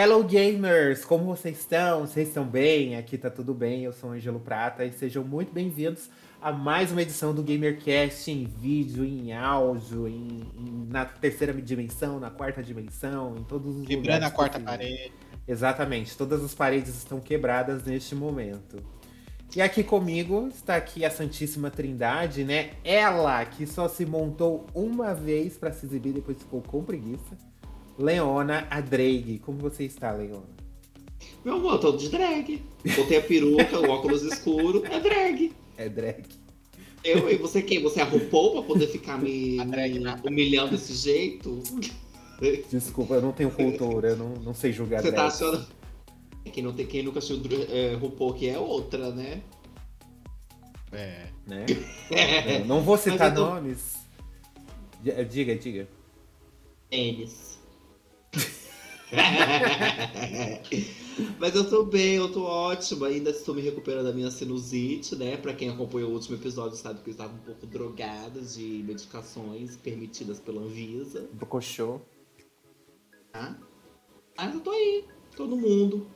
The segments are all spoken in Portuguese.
Hello gamers, como vocês estão? Vocês estão bem? Aqui tá tudo bem. Eu sou o Angelo Prata e sejam muito bem-vindos a mais uma edição do GamerCast em vídeo, em áudio, em, em, na terceira dimensão, na quarta dimensão, em todos os Quebrando a quarta parede. Exatamente, todas as paredes estão quebradas neste momento. E aqui comigo está aqui a Santíssima Trindade, né? Ela que só se montou uma vez para se exibir, depois ficou com preguiça. Leona, a drag. Como você está, Leona? Meu amor, eu tô de drag. Botei a peruca, o óculos escuro, é drag. É drag. Eu e você quem? Você arrupou pra poder ficar me, me humilhando desse jeito? Desculpa, eu não tenho cultura, eu não, não sei julgar Você tá achando. Quem, não tem, quem nunca assistiu é, RuPaul que é outra, né? É. Né? É. Não vou citar tô... nomes. Diga, diga. Eles. Mas eu tô bem, eu tô ótima. Ainda estou me recuperando da minha sinusite, né? Pra quem acompanhou o último episódio sabe que eu estava um pouco drogada de medicações permitidas pela Anvisa. Bocochô. Tá? Mas eu tô aí, todo mundo.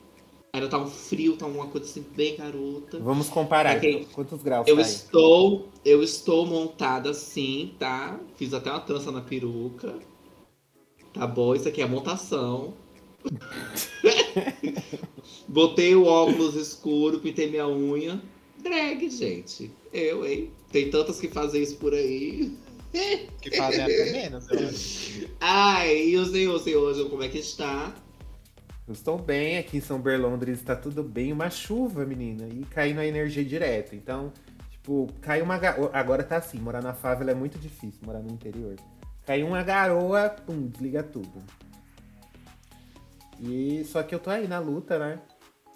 Ainda tá um frio, tá uma coisa assim bem garota. Vamos comparar. Quem... Quantos graus eu tá estou, eu estou montada assim, tá? Fiz até uma trança na peruca. Tá bom, isso aqui é montação. Botei o óculos escuro, pintei minha unha. Drag, gente. Eu, hein? Tem tantas que fazem isso por aí. Que fazem até menos, eu acho. Ai, e o senhor, senhor, como é que está? Eu estou bem, aqui em São Berlondres está tudo bem. Uma chuva, menina, e caindo a energia direto. Então, tipo, caiu uma. Agora tá assim, morar na favela é muito difícil, morar no interior. Caiu uma garoa, pum, desliga tudo. E só que eu tô aí na luta, né?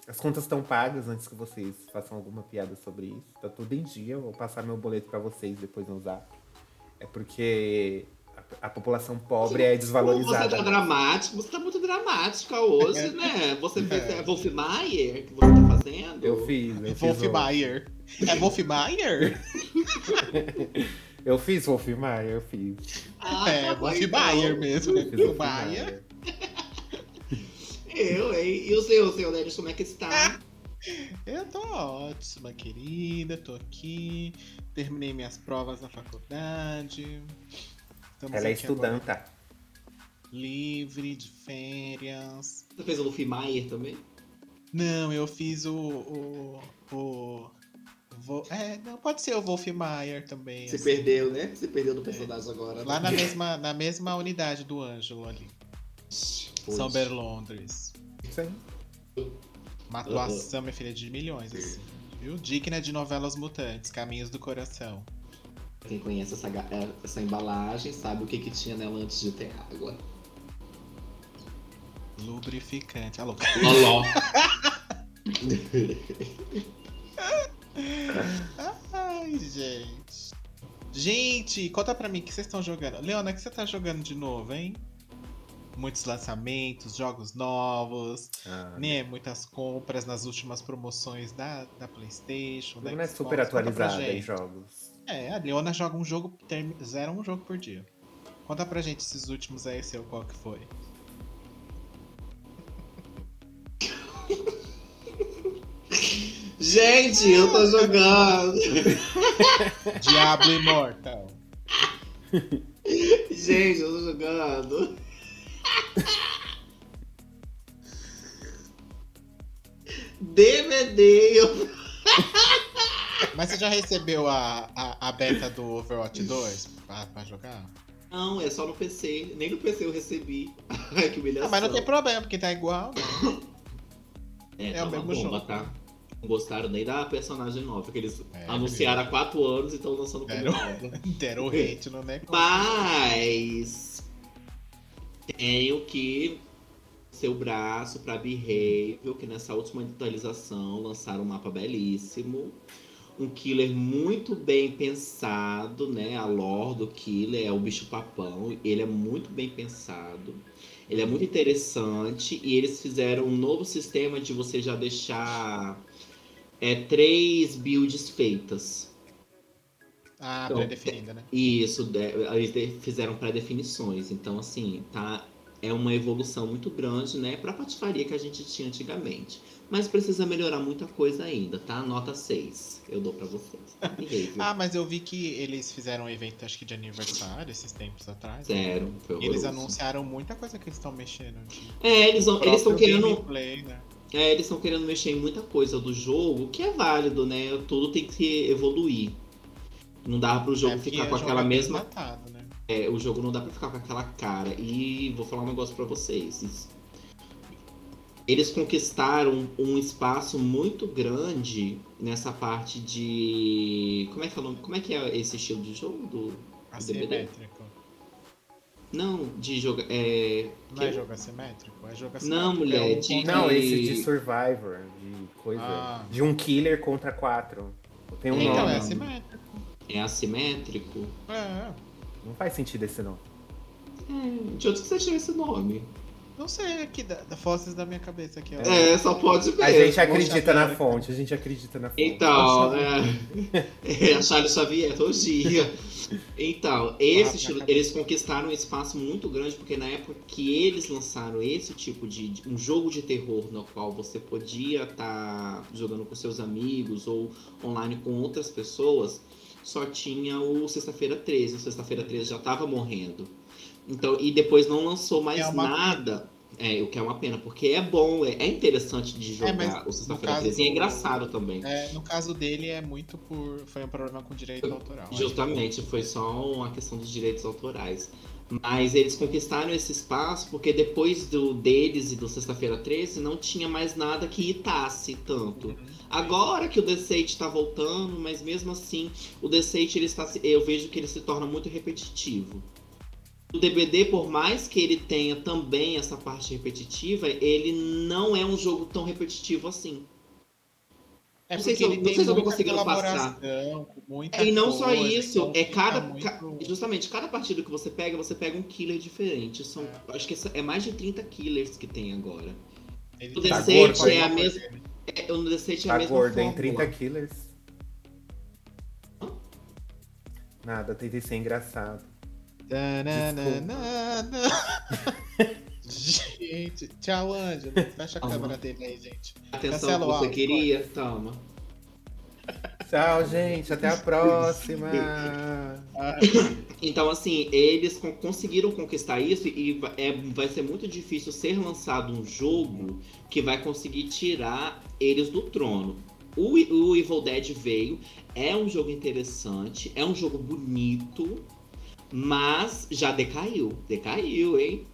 As contas estão pagas antes que vocês façam alguma piada sobre isso. Tá tudo em dia. Eu vou passar meu boleto para vocês depois no zap. É porque a, a população pobre é desvalorizada. Você tá dramático, você tá muito dramática hoje, né? Você fez é. é Wolf Mayer que você tá fazendo? Eu fiz. Eu Wolf fiz Mayer. É Wolf Mayer? eu fiz Wolf Mayer, eu fiz. Ah, é, tá Wolf Mayer mesmo, né? Wolf Mayer. Eu, hein? E o seu, seu Denis, como é que está? Eu tô ótima, querida. Tô aqui. Terminei minhas provas na faculdade. Estamos Ela é estudanta. Livre, de férias. Você fez o Luffy Maier também? Não, eu fiz o. o, o... É, não, pode ser o Wolf Mayer também. Você assim. perdeu, né? Você perdeu do personagem é. agora. Lá né? na mesma, na mesma unidade do Ângelo ali. São Berlondres. Sim. Uma atuação, minha filha, de milhões, assim. Viu? Digna de novelas mutantes, Caminhos do Coração. Quem conhece essa, é, essa embalagem sabe o que, que tinha nela antes de ter água. Lubrificante. Alô. Loló. Ai, gente. Gente, conta pra mim o que vocês estão jogando. Leona, o que você tá jogando de novo, hein? muitos lançamentos, jogos novos, ah, né? Muitas compras nas últimas promoções da, da PlayStation. Não é super atualizada em jogos. É, a Leona joga um jogo, zera um jogo por dia. Conta pra gente esses últimos aí, seu qual que foi. Gente, eu tô jogando. Diablo Imortal. Gente, eu tô jogando. DVD. Eu... Mas você já recebeu a, a, a beta do Overwatch 2 pra, pra, jogar? Não, é só no PC. Nem no PC eu recebi. Ai, que humilhação. Ah, mas não tem problema, porque tá igual. Né? É, é tá o mesmo bomba, jogo. Tá? Não gostaram nem da personagem nova, que eles é, anunciaram há 4 anos e estão lançando como deram, nova. Deram hate no negócio. Mas tenho que seu braço para Behavior, que nessa última atualização lançaram um mapa belíssimo. Um killer muito bem pensado, né? A lore do killer é o bicho papão. Ele é muito bem pensado. Ele é muito interessante. E eles fizeram um novo sistema de você já deixar é, três builds feitas. Ah, então, pré-definida, né? Isso, eles fizeram pré-definições. Então, assim, tá é uma evolução muito grande, né, pra patifaria que a gente tinha antigamente. Mas precisa melhorar muita coisa ainda, tá? Nota 6. Eu dou pra vocês. ah, mas eu vi que eles fizeram um evento, acho que de aniversário, esses tempos atrás. Né? Zero. Foi eles anunciaram muita coisa que eles estão mexendo. É, eles estão querendo. Gameplay, né? É, eles estão querendo mexer em muita coisa do jogo, que é válido, né? Tudo tem que evoluir. Não dá para o jogo é ficar com aquela mesma. Né? É, o jogo não dá para ficar com aquela cara. E vou falar um negócio para vocês. Eles conquistaram um espaço muito grande nessa parte de. Como é que é, como é, que é esse estilo de jogo do, Assimétrico. Não, de jogar. É... Não é jogo assimétrico? É jogo assimétrico. Não, mulher. É um... de... Não, esse de Survivor. De coisa. Ah. De um killer contra quatro. Tem um então, nome. é assimétrico. É assimétrico? É. Não faz sentido esse nome. Hum, de onde você tirou esse nome? Não sei, aqui da, da Fozes da minha cabeça aqui. Ó. É, só pode ver. A gente acredita na fonte, a gente acredita na fonte. Então, é, é a Charles Xavier, todo dia. Então, esse estilo, eles conquistaram um espaço muito grande, porque na época que eles lançaram esse tipo de, de um jogo de terror no qual você podia estar tá jogando com seus amigos ou online com outras pessoas, só tinha o Sexta-feira 13. O Sexta-feira 13 já estava morrendo. Então, e depois não lançou mais é nada. É, o que é uma pena, porque é bom, é, é interessante de é, jogar é, o Sexta-feira 13 e é engraçado também. É, no caso dele é muito por. Foi um problema com direito autoral. Justamente, foi só uma questão dos direitos autorais. Mas eles conquistaram esse espaço porque depois do deles e do Sexta-feira 13 não tinha mais nada que irritasse tanto. Uhum. Agora que o Deceit está voltando, mas mesmo assim, o Deceit ele está, eu vejo que ele se torna muito repetitivo. O DBD, por mais que ele tenha também essa parte repetitiva, ele não é um jogo tão repetitivo assim. É não sei se, eu, não sei se eu conseguindo passar. É, e não só isso, então é cada. Muito... Justamente, cada partida que você pega, você pega um killer diferente. São, é. Acho que é mais de 30 killers que tem agora. Ele o tá Deceit é a mesma. É, o Deceit é a tá mesma. Gordo, em 30 killers. Hã? Nada, tentei ser engraçado. Gente, tchau, Ângelo. Fecha a uhum. câmera dele aí, gente. Atenção Cancela que você queria, pode. toma. Tchau, gente. Até a próxima. então, assim, eles conseguiram conquistar isso e é, vai ser muito difícil ser lançado um jogo que vai conseguir tirar eles do trono. O, o Evil Dead veio, é um jogo interessante, é um jogo bonito, mas já decaiu. Decaiu, hein?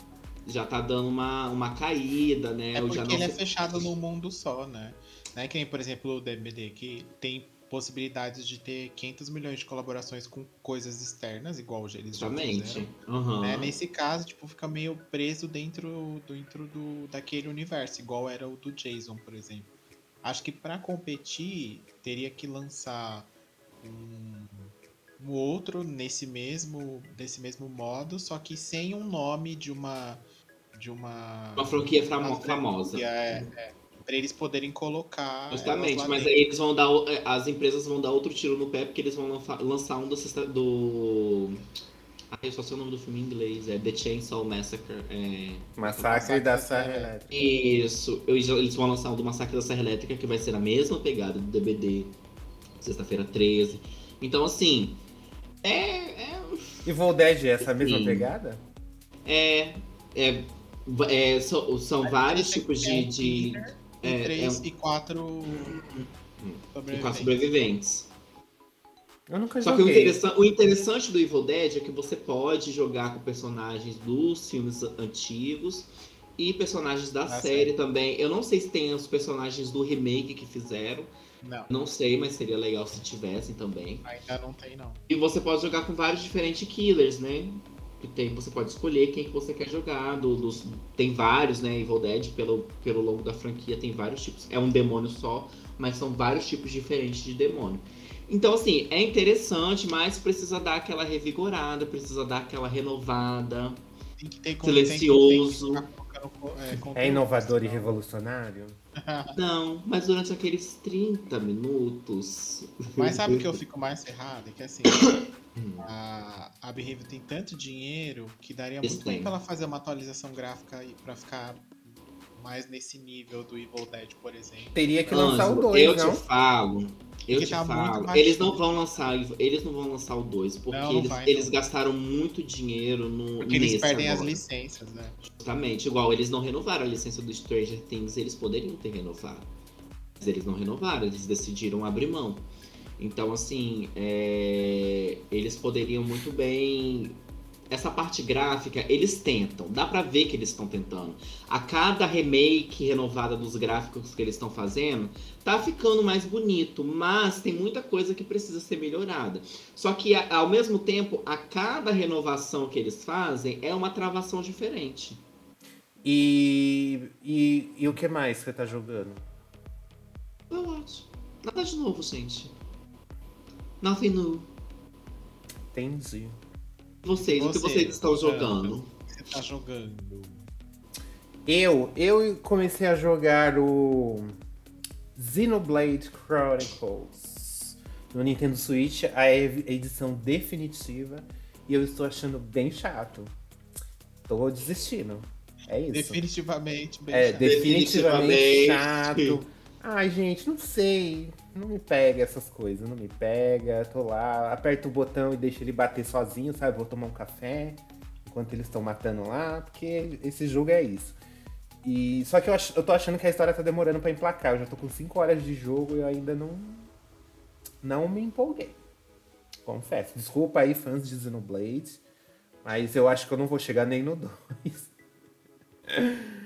Já tá dando uma, uma caída, né? É porque ele é fechado num mundo só, né? Não é que nem, por exemplo, o DBD, que tem possibilidades de ter 500 milhões de colaborações com coisas externas, igual eles já fizeram. Uhum. Né? Nesse caso, tipo, fica meio preso dentro, dentro do, daquele universo, igual era o do Jason, por exemplo. Acho que para competir, teria que lançar um um outro nesse mesmo, nesse mesmo modo, só que sem um nome de uma. De uma. Uma franquia famo famosa. É, é, para eles poderem colocar. Justamente, mas aí eles vão dar. É, as empresas vão dar outro tiro no pé, porque eles vão lançar um do. do... Ah, eu só sei o nome do filme em inglês, é The Chainsaw Massacre. É... Massacre da Serra Elétrica. Isso, eles vão lançar um do Massacre da Serra Elétrica, que vai ser a mesma pegada do DBD, sexta-feira 13. Então, assim, é. é... Evil Dead é essa mesma Sim. pegada? É. é, é são, são vários tipos de. de é, três é, e quatro. Sobreviventes. quatro sobreviventes. Eu nunca Só joguei. que o interessante, o interessante do Evil Dead é que você pode jogar com personagens dos filmes antigos e personagens da ah, série sim. também. Eu não sei se tem os personagens do remake que fizeram, não. Não sei, mas seria legal se tivessem também. Ainda não tem, não. E você pode jogar com vários diferentes killers, né? Que tem, você pode escolher quem que você quer jogar. Do, dos, tem vários, né? Evil Dead, pelo, pelo longo da franquia, tem vários tipos. É um demônio só, mas são vários tipos diferentes de demônio. Então, assim, é interessante, mas precisa dar aquela revigorada, precisa dar aquela renovada. Tem que ter silencioso. Tem que, tem que É, é inovador e revolucionário? Não, mas durante aqueles 30 minutos. Mas sabe o que eu fico mais errado? É que assim, a, a Behavior tem tanto dinheiro que daria muito bem pra ela fazer uma atualização gráfica e pra ficar mais nesse nível do Evil Dead, por exemplo. Teria que lançar Anjo, o 2, Eu não? te falo. Eu te tá falo. Eles não vão lançar, eles não vão lançar o 2, porque não, não eles, vai, eles gastaram muito dinheiro no Porque eles perdem agora. as licenças, né? Justamente, igual eles não renovaram a licença do Stranger Things, eles poderiam ter renovado. Mas eles não renovaram, eles decidiram abrir mão. Então, assim, é... eles poderiam muito bem essa parte gráfica, eles tentam. Dá para ver que eles estão tentando. A cada remake renovada dos gráficos que eles estão fazendo, tá ficando mais bonito, mas tem muita coisa que precisa ser melhorada. Só que ao mesmo tempo, a cada renovação que eles fazem é uma travação diferente. E, e, e o que mais você tá jogando? acho. Nada de novo, gente. Nothing new. Entendi. Vocês, Você, o que vocês estão jogando? O que você tá jogando? Eu, eu comecei a jogar o Xenoblade Chronicles no Nintendo Switch, a edição definitiva, e eu estou achando bem chato. Tô desistindo. É isso. Definitivamente bem é, chato. Definitivamente, definitivamente chato. Ai, gente, não sei. Não me pega essas coisas, não me pega. Tô lá, aperto o botão e deixo ele bater sozinho, sabe? Vou tomar um café enquanto eles estão matando lá, porque esse jogo é isso. E só que eu, ach, eu tô achando que a história tá demorando para emplacar. Eu já tô com 5 horas de jogo e eu ainda não não me empolguei. Confesso. Desculpa aí fãs de Xenoblade, mas eu acho que eu não vou chegar nem no 2.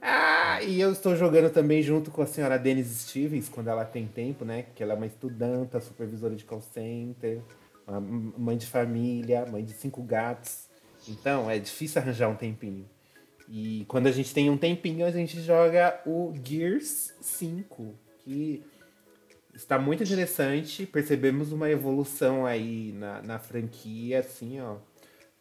Ah, e eu estou jogando também junto com a senhora Denise Stevens, quando ela tem tempo, né? Que ela é uma estudanta, supervisora de call center, mãe de família, mãe de cinco gatos. Então, é difícil arranjar um tempinho. E quando a gente tem um tempinho, a gente joga o Gears 5, que está muito interessante. Percebemos uma evolução aí na, na franquia, assim, ó.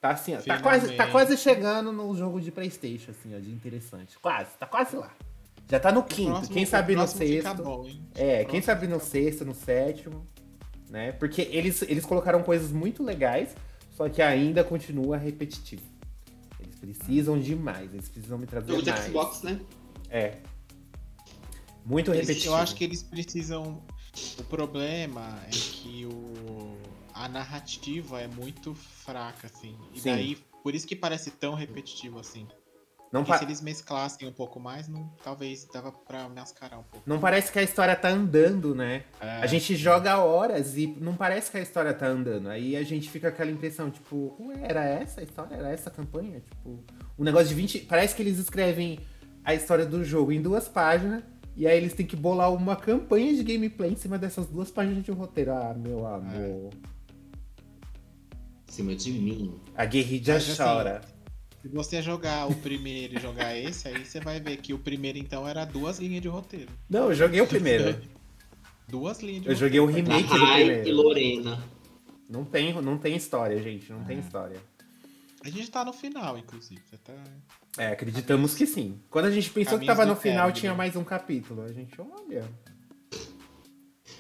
Tá assim, ó, tá quase, tá quase chegando no jogo de Playstation, assim, ó, de interessante. Quase, tá quase lá. Já tá no quinto, próximo, quem sabe no sexto. Bom, é, quem sabe no sexto, no sétimo, né? Porque eles, eles colocaram coisas muito legais, só que ainda continua repetitivo. Eles precisam demais, eles precisam me trazer jogo mais. de Xbox, né? É. Muito repetitivo. Eu acho que eles precisam... O problema é que o a narrativa é muito fraca, assim. E Sim. daí, por isso que parece tão repetitivo assim. Não pa... se eles mesclassem um pouco mais, não, talvez dava pra mascarar um pouco. Não parece que a história tá andando, né? É. A gente joga horas e não parece que a história tá andando. Aí a gente fica com aquela impressão, tipo, ué, era essa a história? Era essa a campanha? Tipo, um negócio de 20. Parece que eles escrevem a história do jogo em duas páginas. E aí eles têm que bolar uma campanha de gameplay em cima dessas duas páginas de roteiro. Ah, meu amor. É cima de mim. A guerrilha Mas, chora. Assim, se você jogar o primeiro e jogar esse, aí você vai ver que o primeiro, então, era duas linhas de roteiro. Não, eu joguei o primeiro. duas linhas de Eu joguei o remake do primeiro. e Lorena. Não tem, não tem história, gente. Não tem história. A gente tá no final, inclusive. Você tá... É, acreditamos que sim. Quando a gente pensou que tava no final, tinha né? mais um capítulo. A gente, olha.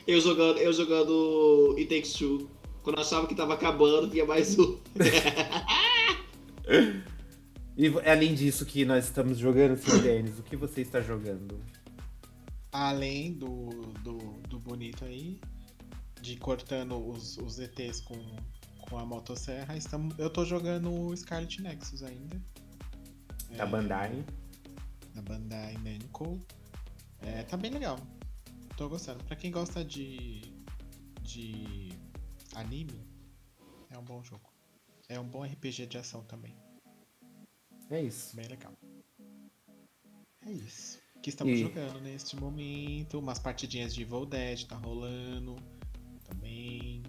Eu jogando, eu jogando It Takes Two. Quando achava que tava acabando, vinha mais um. e além disso que nós estamos jogando, Sr. Denis, o que você está jogando? Além do, do, do bonito aí, de cortando os, os ETs com, com a motosserra, estamos, eu tô jogando o Scarlet Nexus ainda. Da é, Bandai. Da Bandai Namco. É, tá bem legal. Tô gostando. Pra quem gosta de, de anime, é um bom jogo. É um bom RPG de ação também. É isso. Bem legal. É isso. Que estamos e... jogando neste momento. Umas partidinhas de Evil Dead tá rolando. Também.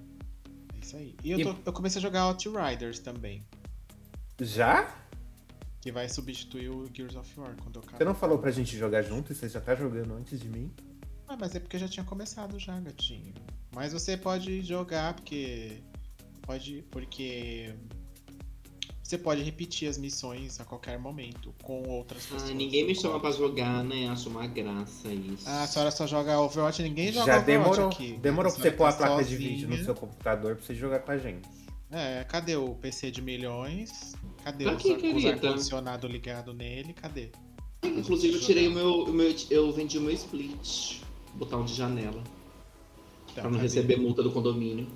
É isso aí. E eu, tô, e... eu comecei a jogar Outriders também. Já? Que vai substituir o Gears of War quando eu Você não falou pra gente jogar junto e você já tá jogando antes de mim? Ah, mas é porque já tinha começado já, gatinho. Mas você pode jogar porque. Pode. Porque. você pode repetir as missões a qualquer momento com outras pessoas. Ah, ninguém me chama pra jogar, né? Acho uma graça isso. Ah, a senhora só joga Overwatch, ninguém joga Já Overwatch demorou. aqui. Demorou A pra você pôr a tá placa de sozinha. vídeo no seu computador pra você jogar com a gente. É, cadê o PC de milhões? Cadê Tá o os querida. ar-condicionado ligado nele? Cadê? Inclusive, eu tirei o meu, o meu. Eu vendi o meu split. Botão de janela. Então, pra não receber multa do condomínio.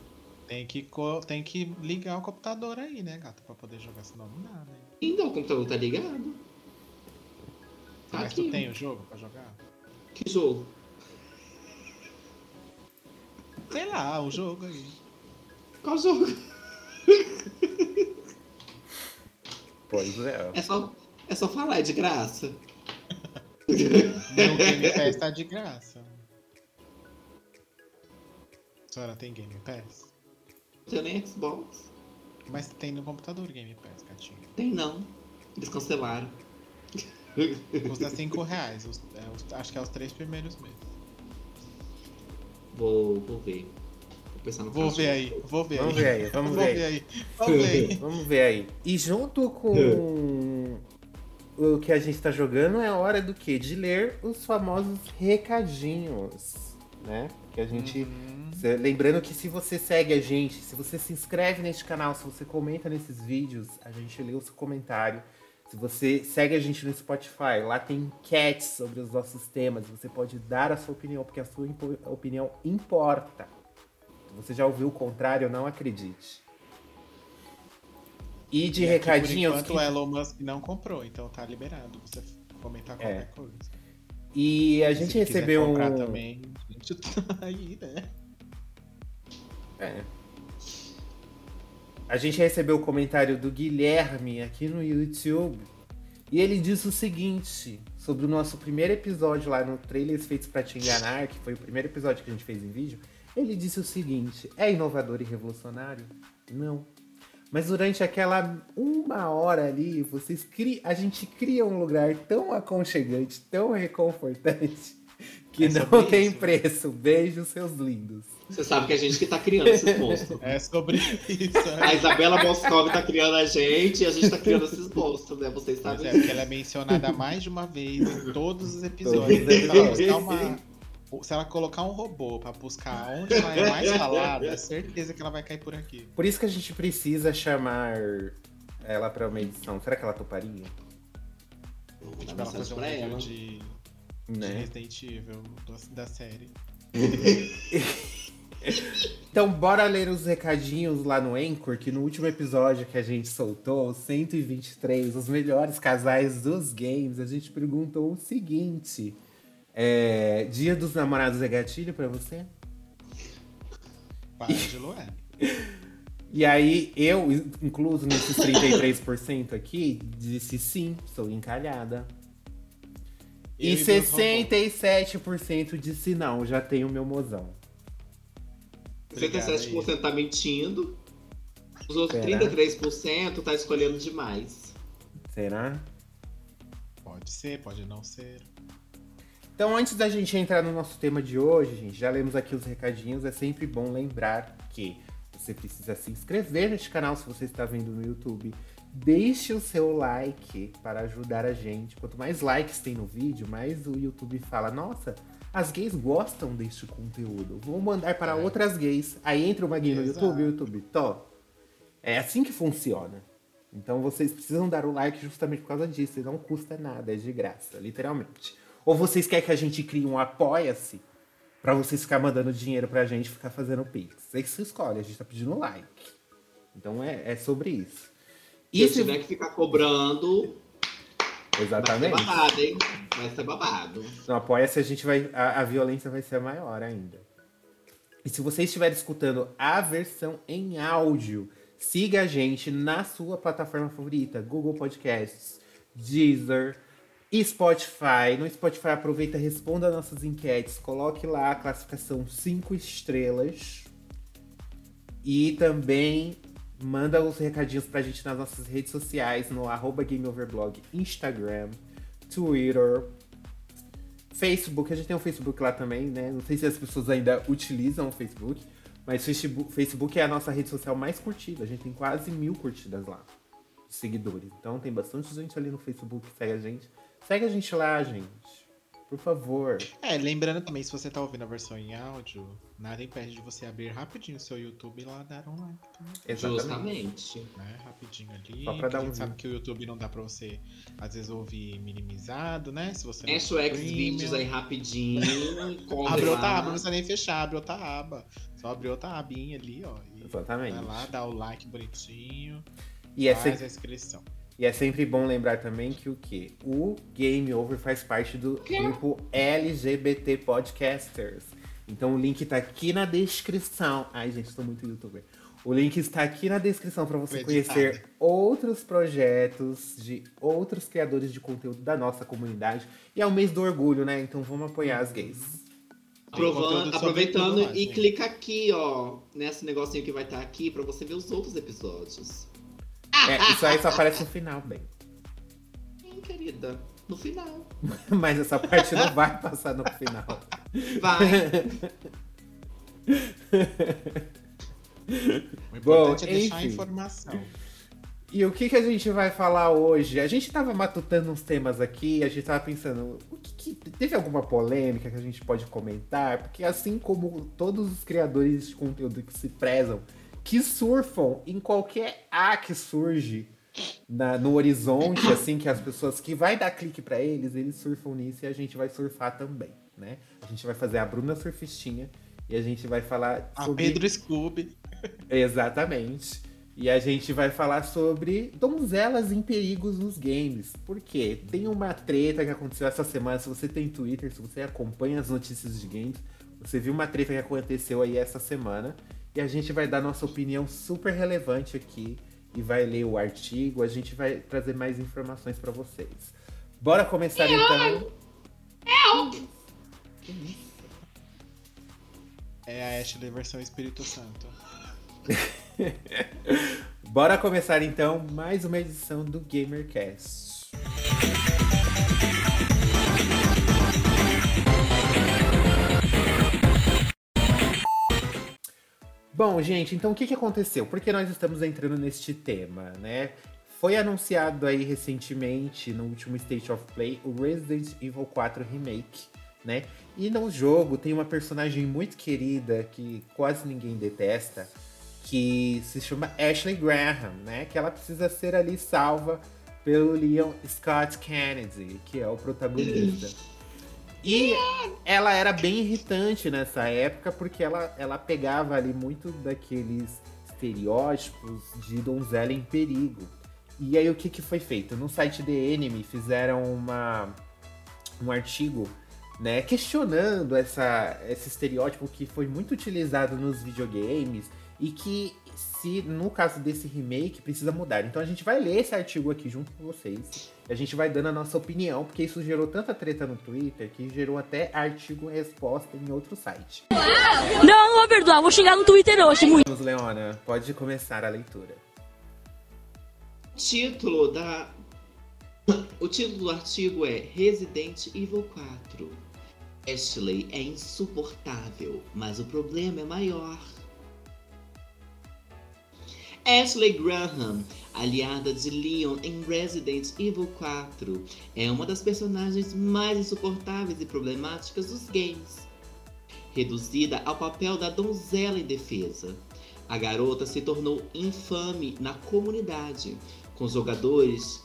Tem que, tem que ligar o computador aí, né, gata? Pra poder jogar, senão não dá, né? Então, o computador tá ligado. Tá Mas aqui. tu tem o jogo pra jogar? Que jogo? Sei lá, o jogo aí. Qual jogo? Pois é. É só, é só falar, é de graça. Meu Game Pass tá de graça. A senhora tem Game Pass? Não tenho nem Xbox. Mas tem no computador Game Pass, gatinho. Tem não. Eles cancelaram. Custa 5 reais. os- é, os- acho que é os três primeiros meses. Vou, vou ver. Vou pensar no Vou ver aí, vou ver Vamos aí. ver aí, vamos Vou ver ver aí. aí. Vamos ver aí. Vamos ver aí. E junto com o que a gente tá jogando é hora do quê? De ler os famosos recadinhos, né? Que a gente. Uhum. Lembrando que se você segue a gente, se você se inscreve neste canal, se você comenta nesses vídeos, a gente lê o seu comentário. Se você segue a gente no Spotify, lá tem enquetes sobre os nossos temas. Você pode dar a sua opinião, porque a sua opinião importa. Se você já ouviu o contrário, não acredite. E de E aqui, recadinhos. Por enquanto, que- o Elon Musk não comprou, então tá liberado você comentar qualquer É. coisa. E a gente recebeu comprar um. também, a gente tá aí, né? É. A gente recebeu o comentário do Guilherme aqui no YouTube. E ele disse o seguinte sobre o nosso primeiro episódio lá no Trailers Feitos pra Te Enganar, que foi o primeiro episódio que a gente fez em vídeo. Ele disse o seguinte: é inovador e revolucionário? Não. Mas durante aquela uma hora ali, vocês cri... a gente cria um lugar tão aconchegante, tão reconfortante, que É não tem isso. preço. Beijos, seus lindos. Você sabe que a gente que tá criando esses monstros. É sobre isso. A né? Isabela Moscov tá criando a gente e a gente tá criando esses monstros, né? Vocês Pois sabem é, porque ela é mencionada mais de uma vez em todos os episódios. Todos os episódios. uma- Se ela colocar um robô pra buscar onde ela é mais falada, é certeza que ela vai cair por aqui. Por isso que a gente precisa chamar ela pra uma edição. Será que ela toparia? Vou Tipo, ela fazer um review ela. de, de Né? Resident Evil do- da série. Então, bora ler os recadinhos lá no Anchor, que no último episódio que a gente soltou, o 123, os melhores casais dos games, a gente perguntou o seguinte: é, Dia dos Namorados é gatilho pra você? Para de Lué. E aí, eu, incluso nesses 33% aqui, disse sim, sou encalhada. E Eu e meus robôs. 67% disse não, já tenho meu mozão. Obrigado aí. 67% tá mentindo. Os outros Será? 33% tá escolhendo demais. Será? Pode ser, pode não ser. Então, antes da gente entrar no nosso tema de hoje, gente, já lemos aqui os recadinhos. É sempre bom lembrar que você precisa se inscrever neste canal se você está vendo no YouTube. Deixe o seu like para ajudar a gente. Quanto mais likes tem no vídeo, mais o YouTube fala: Nossa, as gays gostam deste conteúdo. Vou mandar para É. outras gays. Aí entra uma gay no Exato. YouTube, o YouTube, tó. É assim que funciona. Então vocês precisam dar o like justamente por causa disso. E não custa nada, é de graça, literalmente. Ou vocês querem que a gente crie um apoia-se pra vocês ficar mandando dinheiro pra gente ficar fazendo pix? Você que se escolhe, a gente tá pedindo like. Então é, é sobre isso. E se... tiver que ficar cobrando, vai ser Exatamente. babado, hein? Vai ser babado. No apoia-se a gente vai. A, a violência vai ser maior ainda. E se você estiver escutando a versão em áudio, siga a gente na sua plataforma favorita: Google Podcasts, Deezer e Spotify. No Spotify, aproveita responda nossas enquetes. Coloque lá a classificação 5 estrelas. E também manda os recadinhos pra gente nas nossas redes sociais, no arroba GameOverblog, Instagram, Twitter, Facebook, a gente tem um Facebook lá também, né? Não sei se as pessoas ainda utilizam o Facebook, mas Facebook é a nossa rede social mais curtida. A gente tem quase mil curtidas lá. seguidores. Então tem bastante gente ali no Facebook que segue a gente. Segue a gente lá, gente. Por favor. É, lembrando também, se você tá ouvindo a versão em áudio, nada impede de você abrir rapidinho o seu YouTube e lá dar um like também. Exatamente. Né? Rapidinho ali. Só pra dar a gente um sabe que o YouTube não dá pra você, às vezes, ouvir minimizado, né? Se você Fecha o tem X-Videos aí rapidinho. Abre outra aba, não precisa nem fechar, abre outra aba. Só abre outra abinha ali, ó. E Exatamente. vai lá, dá o like bonitinho, E faz sempre, a inscrição. E é sempre bom lembrar também que o quê? O Game Over faz parte do grupo LGBT Podcasters. Então o link tá aqui na descrição. Ai, gente, tô muito youtuber. O link está aqui na descrição para você conhecer outros projetos de outros criadores de conteúdo da nossa comunidade. E é o mês do orgulho, né? Então vamos apoiar as gays. Aproveitando e gente. clica aqui, ó, nesse negocinho que vai estar aqui pra você ver os outros episódios. É, isso aí só aparece no final, bem. Sim, querida. No final. Mas essa parte não vai passar no final. Vai. O importante Bom, é deixar a enfim. informação. E o que, que a gente vai falar hoje? A gente tava matutando uns temas aqui, a gente tava pensando, o que que- teve alguma polêmica que a gente pode comentar? Porque assim como todos os criadores de conteúdo que se prezam, que surfam em qualquer A que surge na- no horizonte, assim, que as pessoas que vai dar clique pra eles, eles surfam nisso e a gente vai surfar também, né? A gente vai fazer a Bruna Surfistinha e a gente vai falar A sobre... Pedro Scooby. Exatamente. E a gente vai falar sobre donzelas em perigos nos games. Por quê? Tem uma treta que aconteceu essa semana. Se você tem Twitter, se você acompanha as notícias de games, você viu uma treta que aconteceu aí essa semana. E a gente vai dar nossa opinião super relevante aqui. E vai ler o artigo. A gente vai trazer mais informações pra vocês. Bora começar então. É a Ashley versão Espírito Santo. Bora começar então mais uma edição do GamerCast. Bom, gente, então o que, que aconteceu? Por que nós estamos entrando neste tema, né? Foi anunciado aí recentemente, no último State of Play, o Resident Evil 4 Remake, né? E no jogo tem uma personagem muito querida que quase ninguém detesta, que se chama Ashley Graham, né? Que ela precisa ser ali salva pelo Leon Scott Kennedy, que é o protagonista. E ela era bem irritante nessa época, porque ela, ela pegava ali muito daqueles estereótipos de donzela em perigo. E aí o que, que foi feito? No site The Enemy fizeram uma, um artigo né, questionando essa, esse estereótipo que foi muito utilizado nos videogames e que, se no caso desse remake, precisa mudar. Então a gente vai ler esse artigo aqui junto com vocês. E a gente vai dando a nossa opinião, porque isso gerou tanta treta no Twitter que gerou até artigo-resposta em outro site. Não, não vou perdoar, vou xingar no Twitter hoje, muito. Vamos, Leona, pode começar a leitura. título da. O título do artigo é Resident Evil 4. Ashley é insuportável, mas o problema é maior. Ashley Graham, aliada de Leon em Resident Evil 4, é uma das personagens mais insuportáveis e problemáticas dos games. Reduzida ao papel da donzela indefesa, a garota se tornou infame na comunidade, com jogadores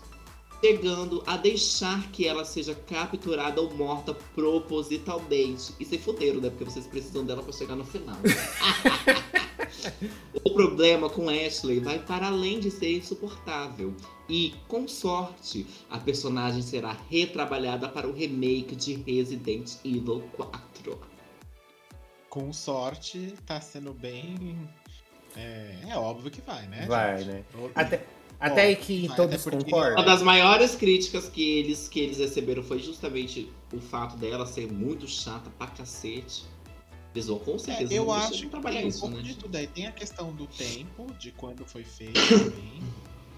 chegando a deixar que ela seja capturada ou morta propositalmente. E se fuderam, né? Porque vocês precisam dela para chegar no final. o problema com Ashley vai para além de ser insuportável. E, com sorte, a personagem será retrabalhada para o remake de Resident Evil 4. Com sorte, tá sendo bem. É, é óbvio que vai, né? Vai, gente? né? Até, até aí que todos até porque- Uma concordam. das maiores críticas que eles, que eles receberam foi justamente o fato dela ser muito chata pra cacete. Eles vão com É, certeza eu não acho que trabalhar tem um isso, pouco né? de tudo aí. Tem a questão do tempo, de quando foi feito também.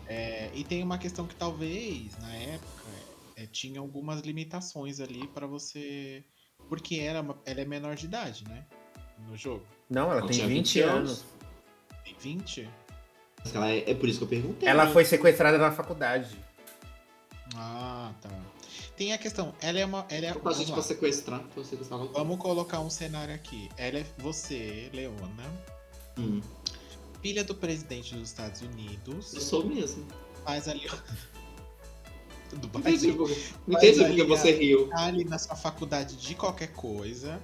É, e tem uma questão que talvez, na época, é, tinha algumas limitações ali pra você. Porque era uma- ela é menor de idade, né? No jogo. Não, ela Não tem tinha 20 anos. Tem 20? Ela é, é por isso que eu perguntei. Ela foi sequestrada na faculdade. Ah, tá. Tem a questão, ela é uma. Ela é, a vamos gente pra sequestrar, pra sequestrar ela. Vamos colocar um cenário aqui. Ela é você, Leona, Hum, filha do presidente dos Estados Unidos. eu sou mesmo. Faz ali. do Não entendi entendi porque você riu. Tá ali na sua faculdade de qualquer coisa.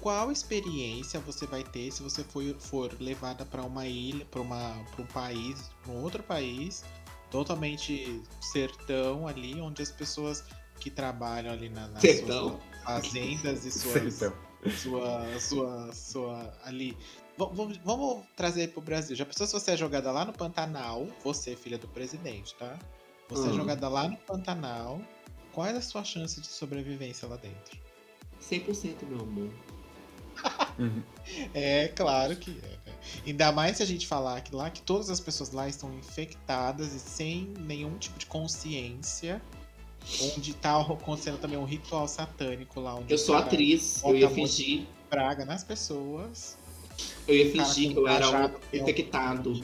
Qual experiência você vai ter se você for, for levada para uma ilha, para um país, para um outro país, totalmente sertão ali, onde as pessoas que trabalham ali na, nas Sertão? suas fazendas e suas, Sertão. sua, sua, sua ali. V- Vamos, vamos trazer pro Brasil. Já pensou se você é jogada lá no Pantanal? Você, filha do presidente, tá? Você é Hum. jogada lá no Pantanal. Qual é a sua chance de sobrevivência lá dentro? 100% meu amor. Uhum. É, claro que é. né? Ainda mais se a gente falar que lá que todas as pessoas lá estão infectadas e sem nenhum tipo de consciência. Onde tá acontecendo também um ritual satânico lá. Onde Eu sou cara atriz, eu ia fingir. Praga nas pessoas. Eu ia fingir que eu era um um- infectado.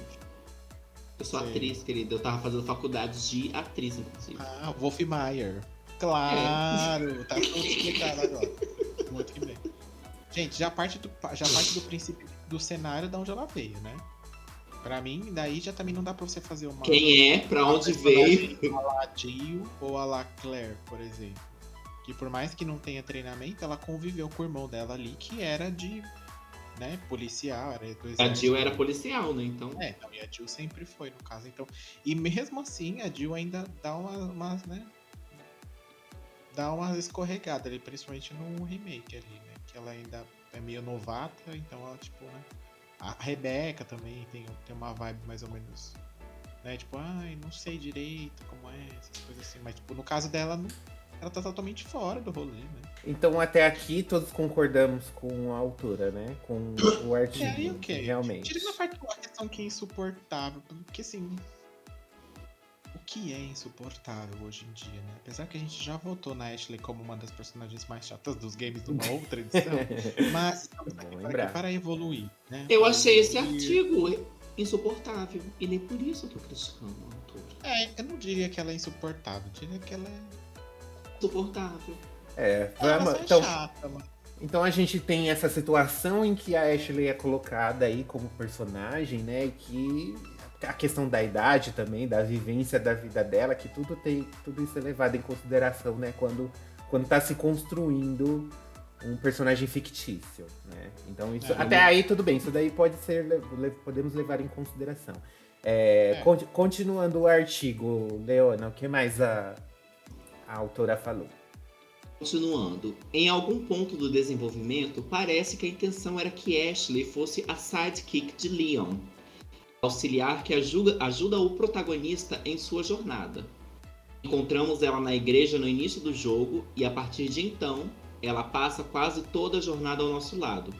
Eu sou Sei. atriz, querida. Eu tava fazendo faculdade de atriz, inclusive. Ah, Wolf Mayer. Claro, tá tudo explicado agora. Muito que bem. Gente, já parte do, já parte do princípio do cenário da onde ela veio, né? Pra mim, daí já também não dá pra você fazer uma. Quem é, pra uma onde veio. A la Jill ou a la Claire, por exemplo. Que por mais que não tenha treinamento, ela conviveu com o irmão dela ali, que era de. né, policial, era do A. Jill era policial, né? Então. É, então, e a Jill sempre foi, no caso, então. E mesmo assim, a Jill ainda dá uma, umas, né? Dá uma escorregada ali, principalmente no remake ali, né? Que ela ainda é meio novata, então ela, tipo, né? A Rebeca também tem, tem uma vibe mais ou menos. Né? Tipo, ai, não sei direito como é, essas coisas assim. Mas, tipo, no caso dela, não- ela tá totalmente fora do rolê, né? Então até aqui todos concordamos com a altura, né? Com o artigo. E aí, ok. Realmente. Tira na parte a questão que é insuportável, porque assim. O que é insuportável hoje em dia, né? Apesar que a gente já votou na Ashley como uma das personagens mais chatas dos games de uma outra edição, mas para, para evoluir, né? Eu achei esse artigo insuportável. E nem por isso eu tô criticando a autora. É, eu não diria que ela é insuportável, eu diria que ela é. Insuportável. É, Ela vamos. é Então, chata, mano. então a gente tem essa situação em que a Ashley é colocada aí como personagem, né? Que a questão da idade também, da vivência da vida dela, que tudo tem, tudo isso é levado em consideração, né? Quando, quando tá se construindo um personagem fictício, né? Então isso, É. até aí tudo bem, isso daí pode ser, podemos levar em consideração. É, É. con- continuando o artigo, Leona, o que mais a, a autora falou? Continuando, em algum ponto do desenvolvimento, parece que a intenção era que Ashley fosse a sidekick de Leon, auxiliar que ajuda, ajuda o protagonista em sua jornada. Encontramos ela na igreja no início do jogo e a partir de então, ela passa quase toda a jornada ao nosso lado.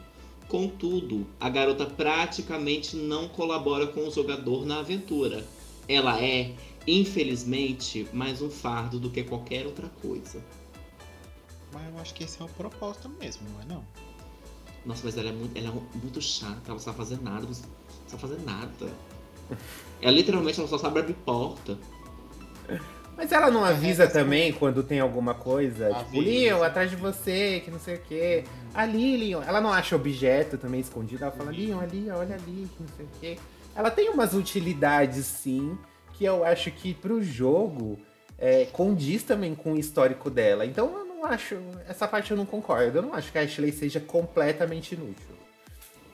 Contudo, a garota praticamente não colabora com o jogador na aventura. Ela é, infelizmente, mais um fardo do que qualquer outra coisa. Mas eu acho que esse é o propósito mesmo, não é não? Nossa, mas ela é muito, ela é muito chata, ela não sabe fazer nada, não sabe fazer nada. Ela literalmente ela só sabe abrir porta. Mas ela não avisa É, também quando tem alguma coisa, tipo, Avisa. Leon, atrás de você, que não sei o quê. Ali, Leon. Ela não acha objeto também escondido, ela fala, Leon, ali, olha ali, que não sei o quê. Ela tem umas utilidades, sim, que eu acho que pro jogo é, condiz também com o histórico dela. Então eu não acho. Essa parte eu não concordo. Eu não acho que a Ashley seja completamente inútil.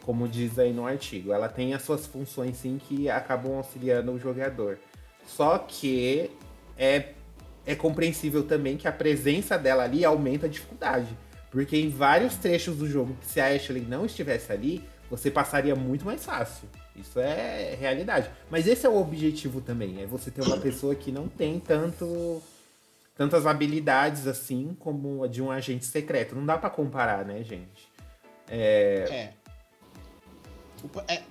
Como diz aí no artigo. Ela tem as suas funções, sim, que acabam auxiliando o jogador. Só que é, é compreensível também que a presença dela ali aumenta a dificuldade. Porque em vários trechos do jogo, se a Ashley não estivesse ali, você passaria muito mais fácil. Isso é realidade. Mas esse é o objetivo também, é você ter uma pessoa que não tem tanto tantas habilidades assim como a de um agente secreto. Não dá pra comparar, né, gente? É. É,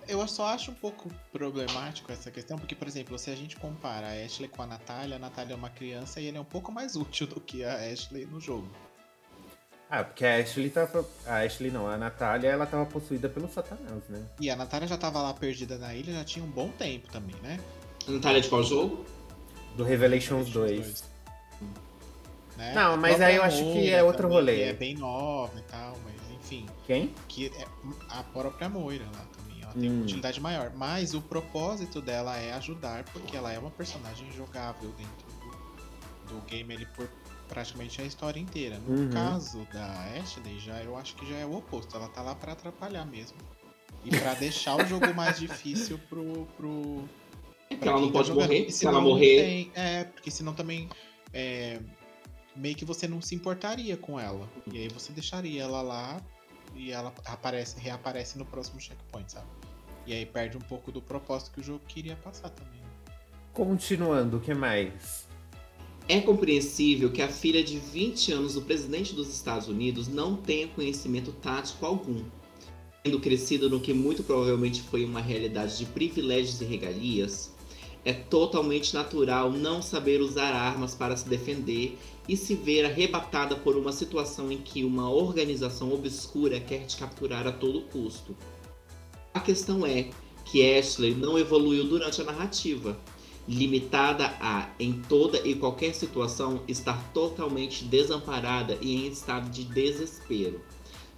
eu só acho um pouco problemático essa questão, porque, por exemplo, se a gente compara a Ashley com a Natália, a Natália é uma criança e ele é um pouco mais útil do que a Ashley no jogo. Ah, porque a Ashley tava. A Ashley não, a Natália, ela tava possuída pelo Satanás, né? E a Natália já tava lá perdida na ilha já tinha um bom tempo também, né? A Natália de qual jogo? Do Revelations 2. 2. Né? Não, mas aí eu acho que é outro também, rolê. que é bem nova e tal, mas enfim. Quem? Que é a própria Moira lá. Ela tem Hum. uma utilidade maior. Mas o propósito dela é ajudar, porque ela é uma personagem jogável dentro do, do game ali por praticamente a história inteira. No Uhum. caso da Ashley, já eu acho que já é o oposto. Ela tá lá pra atrapalhar mesmo. E pra deixar o jogo mais difícil pro. pro que pra ela não tá pode jogando. morrer. Se ela morrer, tem- é, porque senão também. é, meio que você não se importaria com ela. E aí você deixaria ela lá e ela aparece, reaparece no próximo checkpoint, sabe? E aí perde um pouco do propósito que o jogo queria passar também. né? Continuando, o que mais? É compreensível que a filha de 20 anos do presidente dos Estados Unidos não tenha conhecimento tático algum. Tendo crescido no que muito provavelmente foi uma realidade de privilégios e regalias, é totalmente natural não saber usar armas para se defender e se ver arrebatada por uma situação em que uma organização obscura quer te capturar a todo custo. A questão é que Ashley não evoluiu durante a narrativa, limitada a, em toda e qualquer situação, estar totalmente desamparada e em estado de desespero.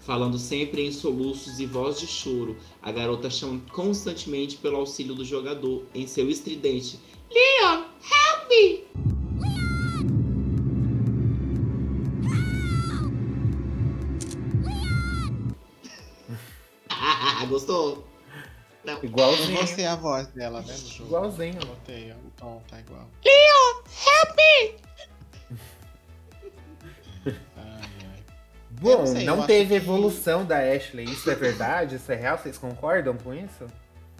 Falando sempre em soluços e voz de choro, a garota chama constantemente pelo auxílio do jogador em seu estridente: Leon, help me! Gostou? Não. Eu Igualzinho. vou ser a voz dela, né, no jogo. Igualzinho. Anotei, ó, o tom tá igual. Ai, ai. Bom, Eu não, não sei, eu acho teve que- evolução da Ashley. Isso é verdade? Isso é real? Vocês concordam com isso?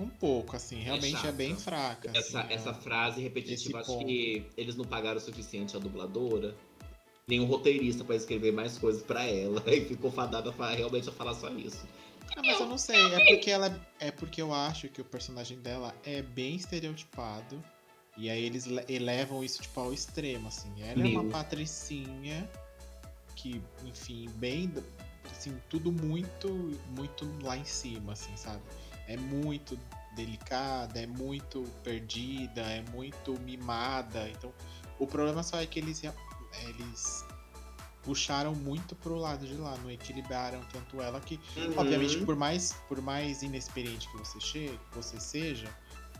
Um pouco, assim, realmente é, chata. bem fraca. Essa, assim, essa ela- frase repetitiva, esse acho ponto. que eles não pagaram o suficiente a dubladora, nem o roteirista pra escrever mais coisas pra ela. E ficou fadada pra realmente a falar só isso. Ah, mas eu não sei, é porque ela é porque eu acho que o personagem dela é bem estereotipado. E aí eles le- elevam isso tipo ao extremo, assim. Ela é Meu. uma patricinha que, enfim, bem assim, tudo muito muito lá em cima, assim, sabe? É muito delicada, é muito perdida, é muito mimada. Então, o problema só é que eles eles puxaram muito pro lado de lá, não equilibraram tanto ela que Obviamente, Uhum. por mais, por mais inexperiente que você, chegue, você seja,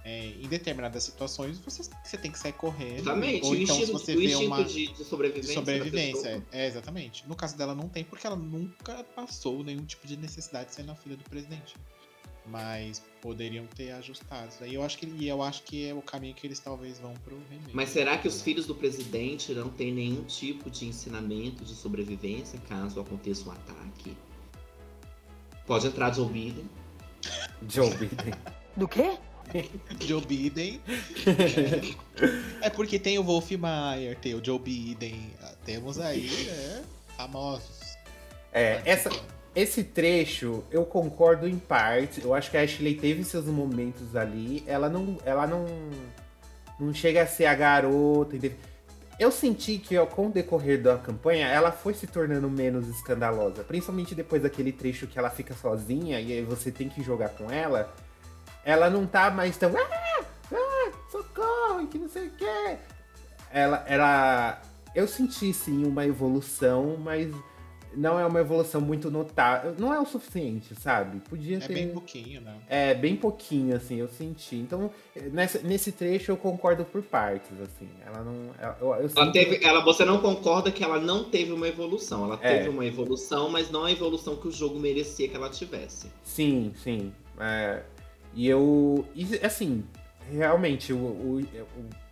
é, em determinadas situações você, você tem que sair correndo. Exatamente, Ou então, se instinto, você o vê uma de, de sobrevivência. da sobrevivência. É, é, exatamente. No caso dela, não tem, porque ela nunca passou nenhum tipo de necessidade de ser na filha do presidente. Mas poderiam ter ajustado. E eu acho que, e eu acho que é o caminho que eles talvez vão pro remake. Mas será que os filhos do presidente não têm nenhum tipo de ensinamento de sobrevivência caso aconteça um ataque? Pode entrar Joe Biden. Joe Biden. Do quê? Joe Biden. é, é porque tem o Wolf Mayer, tem o Joe Biden. ah, Temos aí, né, famosos. É, essa, esse trecho eu concordo em parte. Eu acho que a Ashley teve seus momentos ali. Ela não, ela não, não chega a ser a garota. entendeu? Eu senti que ó, com o decorrer da campanha ela foi se tornando menos escandalosa, principalmente depois daquele trecho que ela fica sozinha e aí você tem que jogar com ela. Ela não tá mais tão ah, ah, socorro, que não sei o que. Ela, ela, eu senti sim uma evolução, mas não é uma evolução muito notável. Não é o suficiente, sabe? Podia É ter. bem pouquinho, né? É, bem pouquinho, assim, eu senti. Então, nessa, nesse trecho eu concordo por partes, assim. Ela não. ela- eu, eu Ela teve, ela, você não concorda que ela não teve uma evolução. Ela É. teve uma evolução, mas não a evolução que o jogo merecia que ela tivesse. Sim, sim. É, e eu. E, assim, realmente, o, o- o-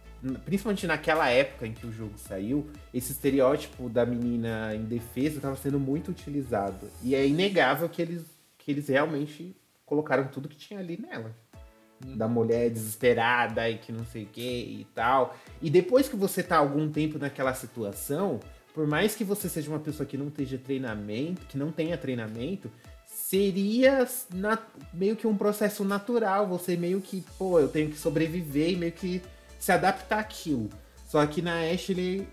principalmente naquela época em que o jogo saiu, esse estereótipo da menina indefesa estava sendo muito utilizado. E é inegável que eles, que eles realmente colocaram tudo que tinha ali nela. Da mulher desesperada e que não sei o que e tal. E depois que você tá algum tempo naquela situação, por mais que você seja uma pessoa que não esteja treinamento, que não tenha treinamento, seria na- meio que um processo natural. Você meio que, pô, eu tenho que sobreviver e meio que se adaptar àquilo. Só que na Ashley,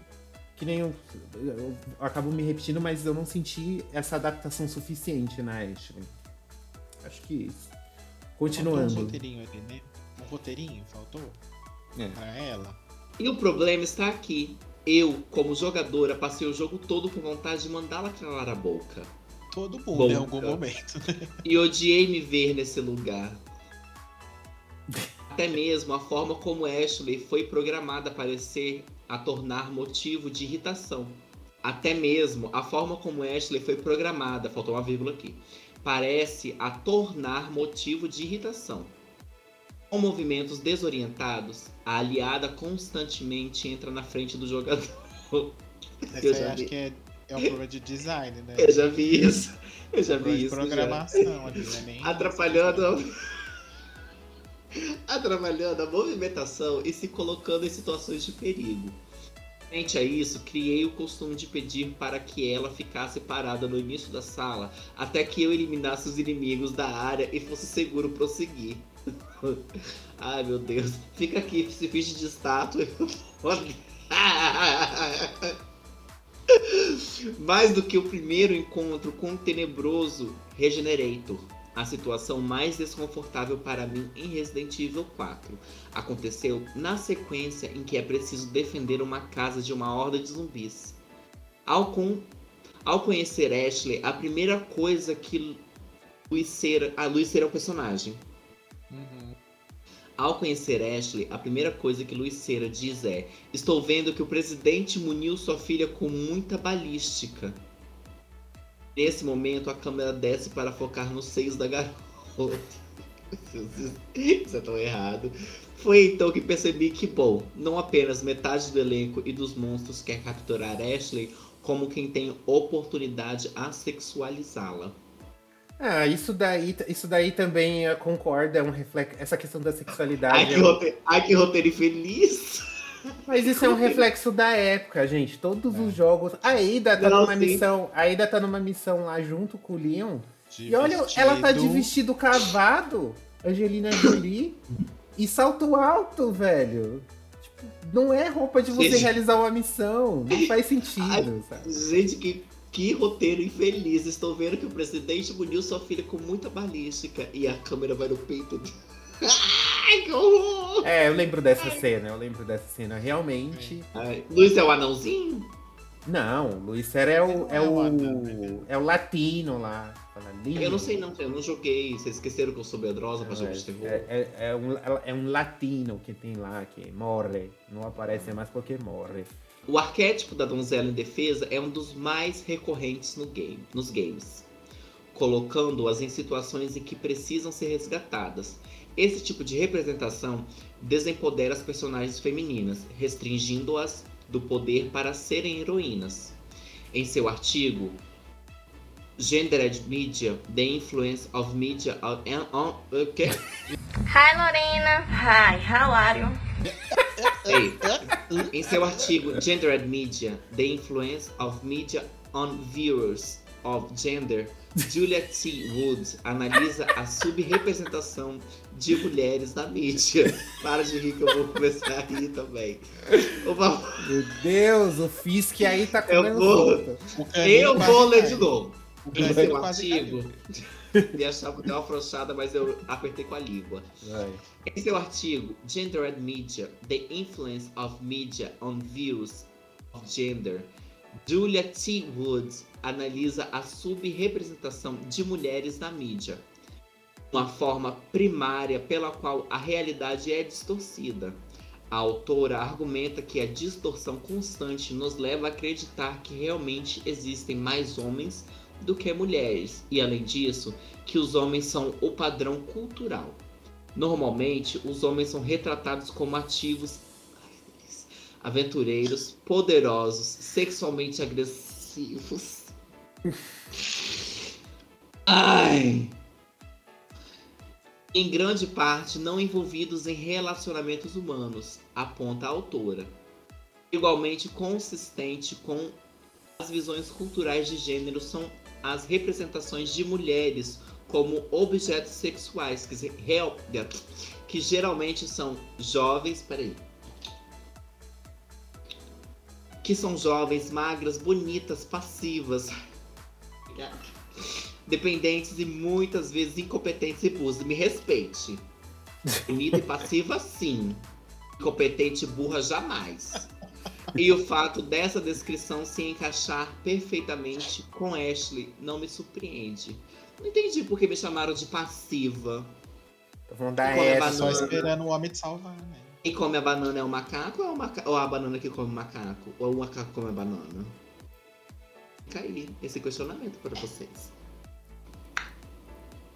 que nem eu, eu, acabo me repetindo, mas eu não senti essa adaptação suficiente na Ashley. Acho que isso. Continuando. Faltou um roteirinho ali, né? Um roteirinho faltou É. pra ela. E o problema está aqui. Eu, como jogadora, passei o jogo todo com vontade de mandá-la calar a boca. Todo mundo Bom, em algum momento. E odiei me ver nesse lugar. Até mesmo a forma como Ashley foi programada para ser a tornar motivo de irritação. Até mesmo a forma como Ashley foi programada, faltou uma vírgula aqui, parece a tornar motivo de irritação. Com movimentos desorientados, a aliada constantemente entra na frente do jogador. Essa Eu já acho vi. que é, é o problema de design, né? Eu já vi isso. Eu já vi de isso. já. programação ali, né? Nem atrapalhando a... atrapalhando a movimentação e se colocando em situações de perigo. Frente a isso, criei o costume de pedir para que ela ficasse parada no início da sala até que eu eliminasse os inimigos da área e fosse seguro prosseguir. Ai meu Deus, fica aqui, se finge de estátua. Mais do que o primeiro encontro com o tenebroso Regenerator, a situação mais desconfortável para mim em Resident Evil 4 aconteceu na sequência em que é preciso defender uma casa de uma horda de zumbis. Ao, con- ao conhecer Ashley, a primeira coisa que Luiz a Luiz é um personagem. Uhum. Ao conhecer Ashley, a primeira coisa que Luiz Cera diz é: Estou vendo que o presidente muniu sua filha com muita balística. Nesse momento, a câmera desce para focar nos seios da garota. Isso é tão errado. Foi então que percebi que, bom, não apenas metade do elenco e dos monstros quer capturar Ashley, como quem tem oportunidade a sexualizá-la. Ah, isso daí, isso daí também eu concordo, é um reflexo. Essa questão da sexualidade. Ai, que é um- roteiro, ai, que roteiro infeliz! Mas isso é um reflexo da época, gente. Todos É. os jogos. A Ida tá Não, numa sim. missão. A Ida tá numa missão lá junto com o Leon. De E olha, ela tá de vestido. vestido cavado, Angelina Jolie, e salto alto, velho. Tipo, não é roupa de você Gente. realizar uma missão. Não faz sentido, Ai. sabe? Gente, que, que roteiro infeliz. Estou vendo que o presidente muniu sua filha com muita balística e a câmera vai no peito dele. Ai, que horror! É, eu lembro dessa cena, eu lembro dessa cena. Realmente. Ai, Luiz é o anãozinho? Não, Luiz Serra é o, é é o né? É o latino lá. Eu não sei não, eu não joguei. Vocês esqueceram que eu sou medrosa pra jogo de terror? É, é, é um, é um latino que tem lá, que morre. Não aparece mais porque morre. O arquétipo da donzela em defesa é um dos mais recorrentes no game, nos games, colocando-as em situações em que precisam ser resgatadas. Esse tipo de representação desempodera as personagens femininas, restringindo-as do poder para serem heroínas. Em seu artigo Gendered Media: The Influence of Media on, on, o quê? Hi, Lorena. Hi, how are you? Ei, em seu artigo Gendered Media: The Influence of Media on Viewers of Gender, Julia T. Wood analisa a subrepresentação de mulheres na mídia. Para de rir que eu vou começar a rir também. Meu Deus, o Fisk aí tá Eu comendo vou-. O caninho Eu vou ler de novo. O Em caninho seu quase artigo, me achava que deu uma afrouxada, mas eu apertei com a língua. Vai. Em seu artigo Gendered Media: The Influence of Media on Views of Gender, Julia T. Wood analisa a subrepresentação de mulheres na mídia, uma forma primária pela qual a realidade é distorcida. A autora argumenta que a distorção constante nos leva a acreditar que realmente existem mais homens do que mulheres, e além disso, que os homens são o padrão cultural. Normalmente, os homens são retratados como ativos, aventureiros, poderosos, sexualmente agressivos. Ai! Em grande parte não envolvidos em relacionamentos humanos, aponta a autora. Igualmente consistente com as visões culturais de gênero são as representações de mulheres como objetos sexuais, que, que geralmente são jovens. Peraí. que são jovens, magras, bonitas, passivas, dependentes e muitas vezes incompetentes e burras. Me respeite. Bonita e passiva, sim. Incompetente e burra, jamais. E o fato dessa descrição se encaixar perfeitamente com Ashley não me surpreende. Não entendi por que me chamaram de passiva. Vão dar é essa. Só esperando o homem te salvar, né? Quem come a banana é o macaco ou, é maca- ou a banana que come o macaco? Ou o macaco come a banana? Fica aí esse questionamento para vocês.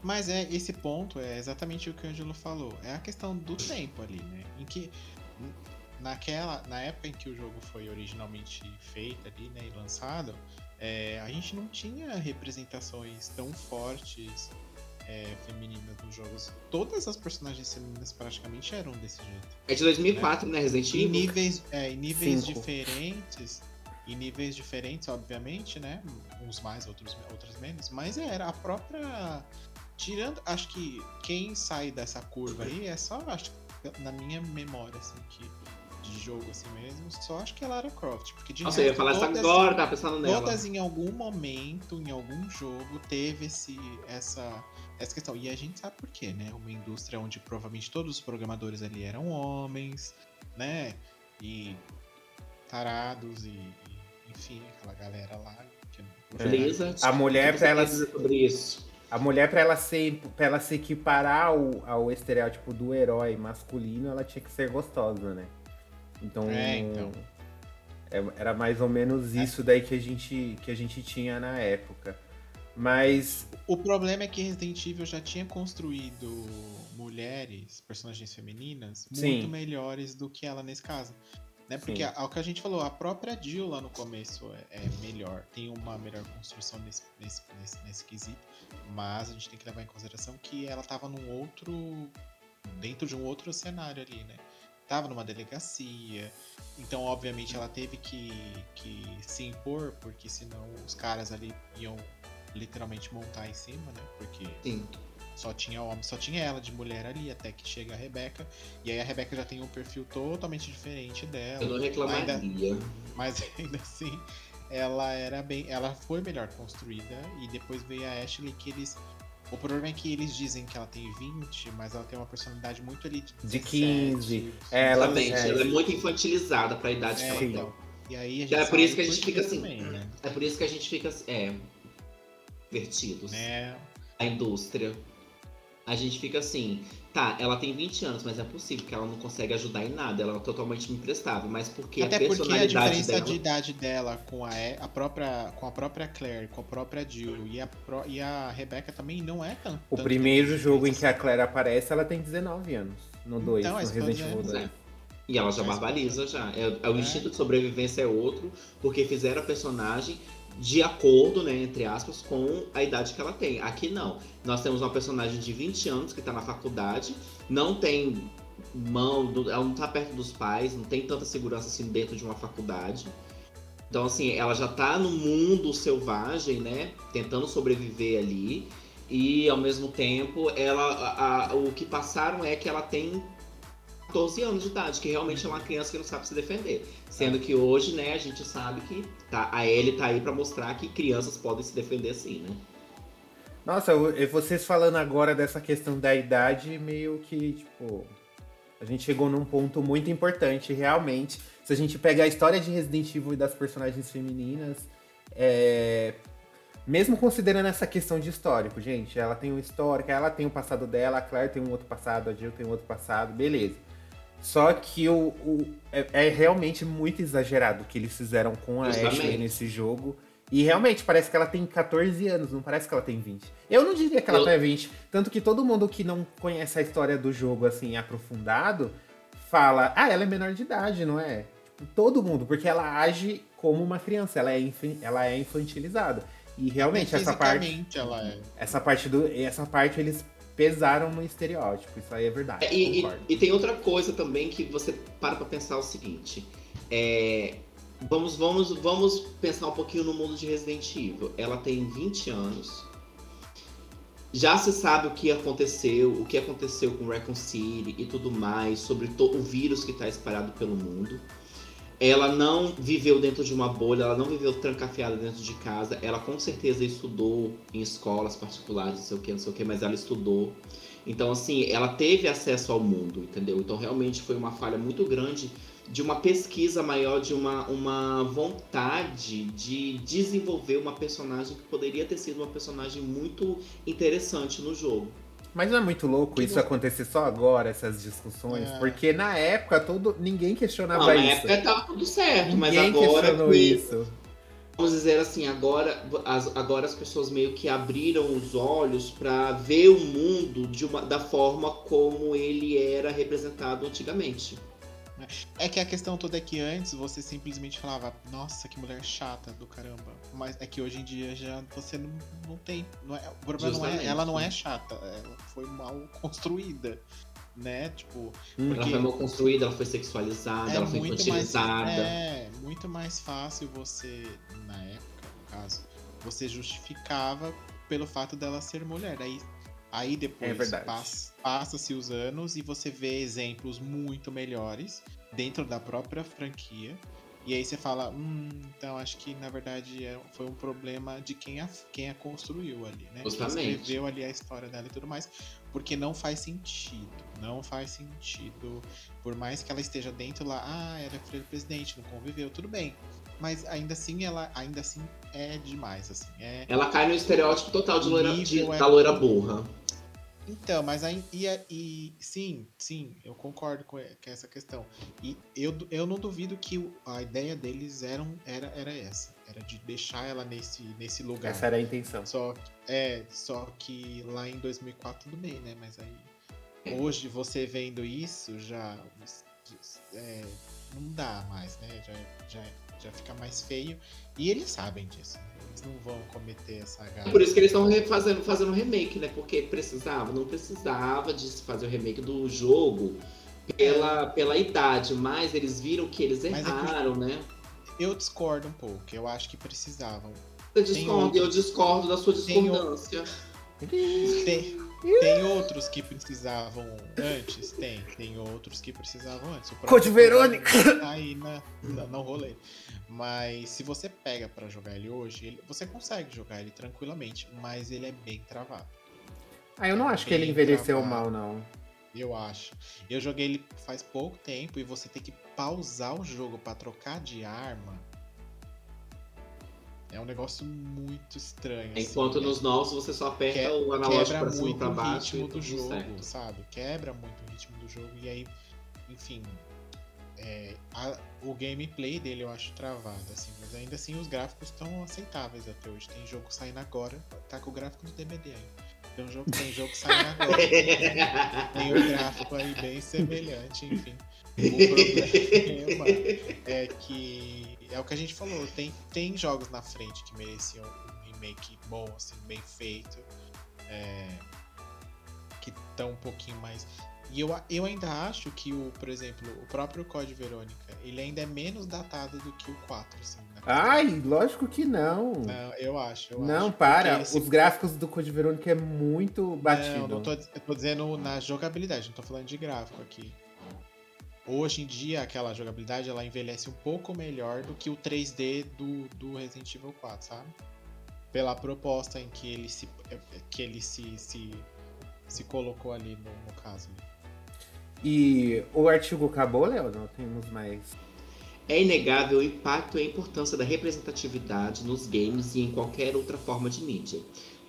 Mas é esse ponto é exatamente o que o Angelo falou. É a questão do tempo ali, né? Em que naquela, na época em que o jogo foi originalmente feito ali, né, e lançado, é, a gente não tinha representações tão fortes é, femininas nos jogos. Todas as personagens femininas praticamente eram desse jeito. É de 2004, né, Resident Em Evil? níveis, é, em níveis Cinco. diferentes. Em níveis diferentes, obviamente, né? Uns mais, outros, outras menos. Mas era a própria. Tirando. Acho que quem sai dessa curva aí é só, acho na minha memória, assim, que. De jogo assim mesmo, só acho que é Lara Croft. Porque de Nossa, eu ia resto, falar isso agora, tava pensando nela. Todas em algum momento, em algum jogo, teve esse, essa, essa questão. E a gente sabe por quê, né? Uma indústria onde provavelmente todos os programadores ali eram homens, né? E tarados e, enfim, aquela galera lá. Que, É. Blizzard. A mulher, você ela- sobre isso. A mulher, pra ela, ser, pra ela se equiparar ao, ao estereótipo do herói masculino, ela tinha que ser gostosa, né? Então. É, então. é- Era mais ou menos isso daí que a, gente, que a gente tinha na época. Mas. O problema é que Resident Evil já tinha construído mulheres, personagens femininas, Sim. muito melhores do que ela nesse caso. Né? Porque ao que a gente falou, a própria Jill lá no começo é, é melhor, tem uma melhor construção nesse, nesse, nesse, nesse quesito, mas a gente tem que levar em consideração que ela tava num outro. dentro de um outro cenário ali, né? Tava numa delegacia, então obviamente ela teve que, que se impor, porque senão os caras ali iam literalmente montar em cima, né? Porque Sim. Só tinha homem, só tinha ela de mulher ali, até que chega a Rebeca. E aí a Rebeca já tem um perfil totalmente diferente dela. Eu não reclamaria. Ainda- mas ainda assim, ela era bem. Ela foi melhor construída. E depois veio a Ashley que eles. O problema é que eles dizem que ela tem 20, mas ela tem uma personalidade muito ali de, De 17, 15. É, ela- é. Ela é muito infantilizada pra idade que É, ela Sim. tem. então. E aí a gente É por isso que a gente fica assim. também, né? É por isso que a gente fica. É. Divertidos. Né? A indústria. A gente fica assim. Tá, ela tem 20 anos, mas é possível que ela não consegue ajudar em nada. Ela é totalmente imprestável. Mas porque Até a porque a personalidade diferença dela. de idade dela com a, a própria com a própria Claire, com a própria Jill e a, e a Rebecca também não é tão. O tanto primeiro jogo em que a Claire aparece, ela tem 19 anos. No 2, Então, no Resident é. Evil 2. É. E ela já Mas- barbariza já. É, é o É. instinto de sobrevivência é outro, porque fizeram a personagem de acordo, né, entre aspas, com a idade que ela tem. Aqui não. Nós temos uma personagem de 20 anos que tá na faculdade, não tem mão, ela não tá perto dos pais, não tem tanta segurança assim dentro de uma faculdade. Então, assim, ela já tá no mundo selvagem, né? Tentando sobreviver ali. E ao mesmo tempo, ela. a- a- o que passaram é que ela tem 14 anos de idade, que realmente é uma criança que não sabe se defender. Sendo que hoje, né, a gente sabe que tá, a Ellie tá aí pra mostrar que crianças podem se defender sim, né? Nossa, vocês falando agora dessa questão da idade, meio que, tipo. A gente chegou num ponto muito importante, realmente. Se a gente pegar a história de Resident Evil e das personagens femininas, é, mesmo considerando essa questão de histórico, gente, ela tem um histórico, ela tem o passado dela, a Claire tem um outro passado, a Jill tem um outro passado, beleza. Só que o, o- é, é realmente muito exagerado o que eles fizeram com a Justamente. Ashley nesse jogo. E realmente parece que ela tem 14 anos, não parece que ela tem 20. Eu não diria que ela Eu- tem 20. Tanto que todo mundo que não conhece a história do jogo assim aprofundado fala: ah, ela é menor de idade, não é? Tipo, todo mundo, porque ela age como uma criança, ela é, ela é infantilizada. E realmente essa parte, ela é. essa parte do, essa parte eles pesaram no estereótipo. Isso aí é verdade. E, e- concordo. e tem outra coisa também que você para pra pensar o seguinte. É, vamos, vamos, vamos pensar um pouquinho no mundo de Resident Evil. Ela tem 20 anos. Já se sabe o que aconteceu, o que aconteceu com Raccoon City e tudo mais, sobre o vírus que está espalhado pelo mundo. Ela não viveu dentro de uma bolha, ela não viveu trancafiada dentro de casa. Ela com certeza estudou em escolas particulares, não sei o que, não sei o que, mas ela estudou. Então, assim, ela teve acesso ao mundo, entendeu? Então, realmente foi uma falha muito grande de uma pesquisa maior, de uma, uma vontade de desenvolver uma personagem que poderia ter sido uma personagem muito interessante no jogo. Mas não é muito louco que isso louco. acontecer só agora, essas discussões? É. Porque na época todo, ninguém questionava não, isso. Na época tava tudo certo, ninguém mas agora. Questionou que, isso. Vamos dizer assim, agora as, agora as pessoas meio que abriram os olhos para ver o mundo de uma, da forma como ele era representado antigamente. É que a questão toda é que antes você simplesmente falava, nossa, que mulher chata do caramba. Mas é que hoje em dia já você não, não tem. Não é, o problema não é, ela não é chata, ela foi mal construída. Né? Tipo. Hum, porque ela foi mal construída, ela foi sexualizada, é ela foi infantilizada. Mais, é, muito mais fácil você, na época, no caso, você justificava pelo fato dela ser mulher. Aí Aí depois é passa-se os anos e você vê exemplos muito melhores dentro da própria franquia. E aí você fala, hum, então acho que na verdade é, foi um problema de quem a, quem a construiu ali, né? Justamente. Quem escreveu ali a história dela e tudo mais. Porque não faz sentido. Não faz sentido. Por mais que ela esteja dentro lá, ah, ela é filha do presidente, não conviveu, tudo bem mas ainda assim ela ainda assim é demais assim é... ela cai no estereótipo total de loira, de, é... da loira burra então, mas aí. E, e, sim, sim, eu concordo com, essa questão. E eu, eu não duvido que a ideia deles eram, era, era essa. Era de deixar ela nesse, nesse lugar. Essa era a intenção. Só, é, só que lá em 2004 tudo bem, né? Mas aí. Hoje você vendo isso já. É, não dá mais, né? Já, já, já fica mais feio. E eles sabem disso. Né? Eles não vão cometer essa gafa. Por isso que eles estão fazendo, fazendo remake, né? Porque precisava, não precisava de fazer o remake do jogo pela, pela idade, mas eles viram que eles erraram, é que né? Eu discordo um pouco, eu acho que precisavam. Você discorda, eu discordo da sua discordância. Tem, tem outros que precisavam antes? Tem. Tem outros que precisavam antes. Code Verônica! Tá aí na, na, no rolê. Mas se você pega para jogar ele hoje, ele, você consegue jogar ele tranquilamente, mas ele é bem travado. Ah, eu não acho que ele envelheceu travado. mal, não. Eu acho. Eu joguei ele faz pouco tempo e você tem que pausar o jogo para trocar de arma. É um negócio muito estranho. Assim, Enquanto assim, nos novos você só aperta que, o analógico pra cima e pra baixo. Quebra muito o ritmo do jogo, sabe? Quebra muito o ritmo do jogo e aí, enfim, é, a, o gameplay dele eu acho travado, assim, mas ainda assim os gráficos estão aceitáveis até hoje. Tem jogo saindo agora, tá com o gráfico do DBD aí. Tem, um jogo, tem jogo saindo agora. tem o gráfico aí bem semelhante, enfim. O problema é que é o que a gente falou, tem, tem jogos na frente que mereciam um remake bom, assim, bem feito. É, que estão um pouquinho mais. E eu, eu ainda acho que o, por exemplo, o próprio Code Verônica, ele ainda é menos datado do que o 4, assim. Ai, lógico que não. Não, eu acho. Eu não, acho, para. Os se... gráficos do Code Verônica é muito batido. Não, não tô, eu tô dizendo na jogabilidade, não tô falando de gráfico aqui. Hoje em dia, aquela jogabilidade, ela envelhece um pouco melhor do que o 3D do, do Resident Evil 4, sabe? Pela proposta em que ele se, que ele se, se, se colocou ali no, no caso. E o artigo acabou, Léo? Não temos mais. É inegável o impacto e a importância da representatividade nos games e em qualquer outra forma de mídia.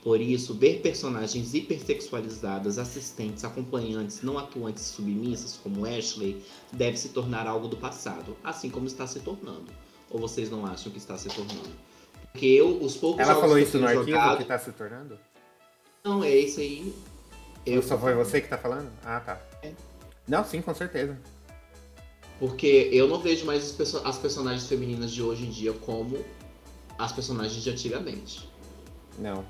Por isso, ver personagens hipersexualizadas, assistentes, acompanhantes, não atuantes e submissas, como Ashley, deve se tornar algo do passado, assim como está se tornando. Ou vocês não acham que está se tornando? Porque eu, os poucos Ela falou isso no arquivo jogado... que está se tornando? Não, é isso aí. Eu só foi você que está falando? Ah, tá. É. Não, sim, com certeza. Porque eu não vejo mais perso as personagens femininas de hoje em dia como as personagens de antigamente. Não.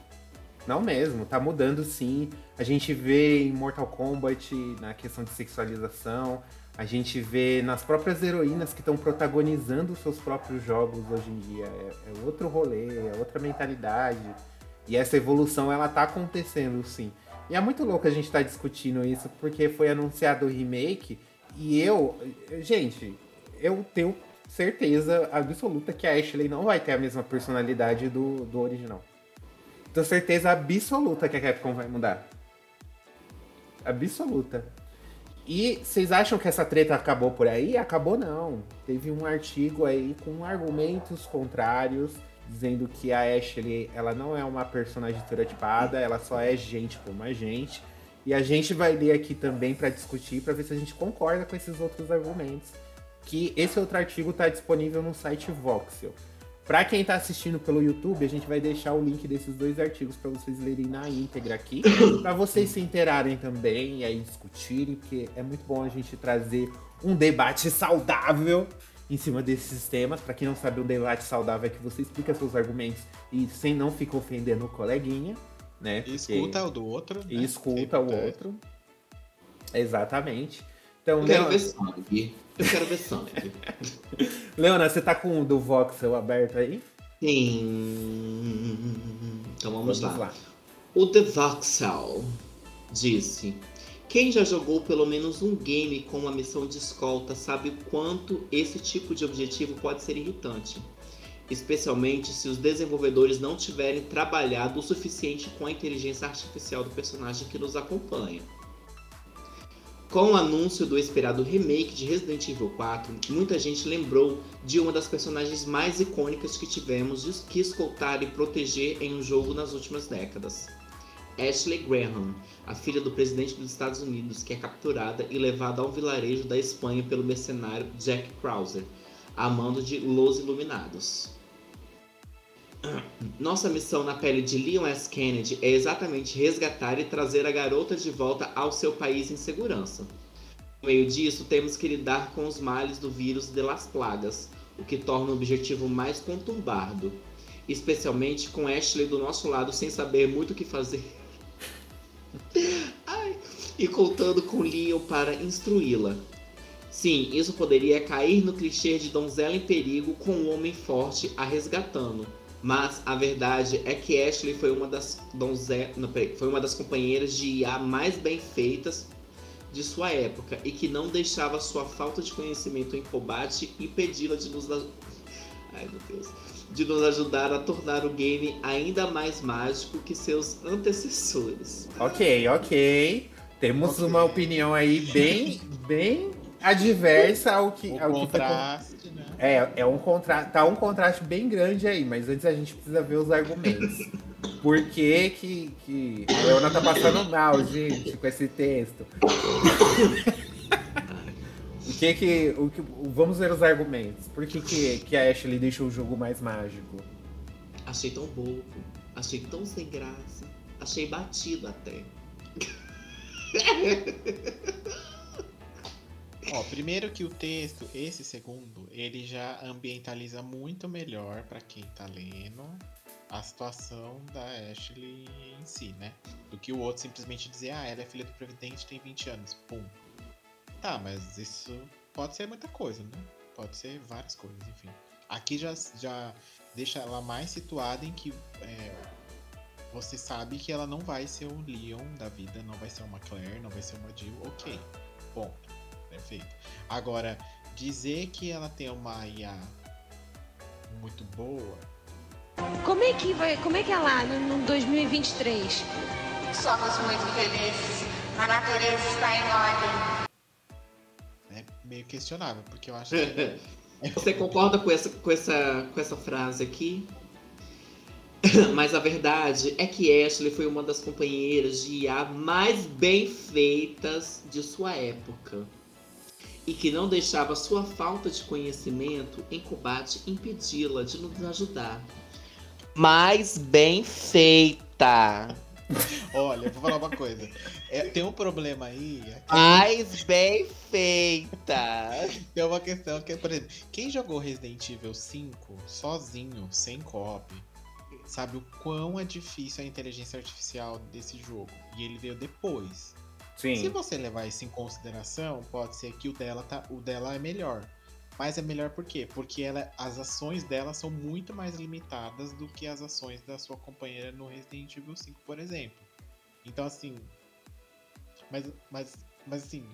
Não mesmo, tá mudando sim. A gente vê em Mortal Kombat na questão de sexualização. A gente vê nas próprias heroínas que estão protagonizando os seus próprios jogos hoje em dia. É, é outro rolê, é outra mentalidade. E essa evolução ela tá acontecendo sim. E é muito louco a gente estar tá discutindo isso, porque foi anunciado o remake e eu. Gente, eu tenho certeza absoluta que a Ashley não vai ter a mesma personalidade do, do original. Tenho certeza absoluta que a Capcom vai mudar. Absoluta. E vocês acham que essa treta acabou por aí? Acabou não. Teve um artigo aí com argumentos contrários, dizendo que a Ashley ela não é uma personagem estereotipada, ela só é gente como a gente. E a gente vai ler aqui também para discutir, para ver se a gente concorda com esses outros argumentos. Que esse outro artigo está disponível no site Voxel. Para quem está assistindo pelo YouTube, a gente vai deixar o link desses dois artigos para vocês lerem na íntegra aqui, para vocês se interarem também e aí discutirem, porque é muito bom a gente trazer um debate saudável em cima desses temas. Para quem não sabe, um debate saudável é que você explica seus argumentos e sem não ficar ofendendo o coleguinha, né? E escuta o do outro. Né? E escuta o outro. Exatamente. Então, Eu quero ver sangue. Eu quero ver sangue. Leona, você tá com o do Voxel aberto aí? Sim. Então vamos, vamos lá. lá. O The Voxel disse: Quem já jogou pelo menos um game com uma missão de escolta sabe o quanto esse tipo de objetivo pode ser irritante. Especialmente se os desenvolvedores não tiverem trabalhado o suficiente com a inteligência artificial do personagem que nos acompanha. Com o anúncio do esperado remake de Resident Evil 4, muita gente lembrou de uma das personagens mais icônicas que tivemos que escoltar e proteger em um jogo nas últimas décadas. Ashley Graham, a filha do presidente dos Estados Unidos, que é capturada e levada ao vilarejo da Espanha pelo mercenário Jack Krauser, a mando de Los Iluminados. Nossa missão na pele de Leon S. Kennedy é exatamente resgatar e trazer a garota de volta ao seu país em segurança. No meio disso, temos que lidar com os males do vírus de Las Plagas, o que torna o objetivo mais conturbado, especialmente com Ashley do nosso lado sem saber muito o que fazer. Ai. E contando com Leon para instruí-la. Sim, isso poderia cair no clichê de donzela em perigo com um homem forte a resgatando mas a verdade é que Ashley foi uma das donze... Não, peraí, foi uma das companheiras de IA mais bem feitas de sua época e que não deixava sua falta de conhecimento em combate impedi-la de nos Ai, meu Deus. de nos ajudar a tornar o game ainda mais mágico que seus antecessores. Ok, ok. Temos okay. uma opinião aí bem, bem adversa ao que, o ao contraste, que foi... né? É, é um contraste, tá um contraste bem grande aí, mas antes a gente precisa ver os argumentos. Por que que, que a Leona tá passando mal, gente, com esse texto? o que que, o que vamos ver os argumentos. Por que que, que a Ashley deixou o jogo mais mágico? Achei tão bobo, achei tão sem graça, achei batido até. Ó, primeiro que o texto, esse segundo, ele já ambientaliza muito melhor para quem tá lendo a situação da Ashley em si, né? Do que o outro simplesmente dizer, ah, ela é filha do Previdente, tem 20 anos. Pum. Tá, mas isso pode ser muita coisa, né? Pode ser várias coisas, enfim. Aqui já, já deixa ela mais situada em que é, você sabe que ela não vai ser o Leon da vida, não vai ser uma Claire, não vai ser uma Jill, ok. Bom, perfeito. Agora, dizer que ela tem uma IA muito boa. Como é que vai, como é que é lá no, no 2023? Somos muito felizes. A natureza está em ordem. É meio questionável, porque eu acho que. Você concorda com essa, com essa, com essa frase aqui? Mas a verdade é que Ashley foi uma das companheiras de IA mais bem feitas de sua época e que não deixava sua falta de conhecimento em combate impedi-la de nos ajudar. Mais bem feita. Olha, vou falar uma coisa. É, tem um problema aí. É Mais bem feita. Tem uma questão que, por exemplo, quem jogou Resident Evil 5 sozinho, sem co sabe o quão é difícil a inteligência artificial desse jogo. E ele veio depois. Sim. Se você levar isso em consideração, pode ser que o dela, tá, o dela é melhor. Mas é melhor por quê? Porque ela, as ações dela são muito mais limitadas do que as ações da sua companheira no Resident Evil 5, por exemplo. Então, assim. Mas, mas, mas assim,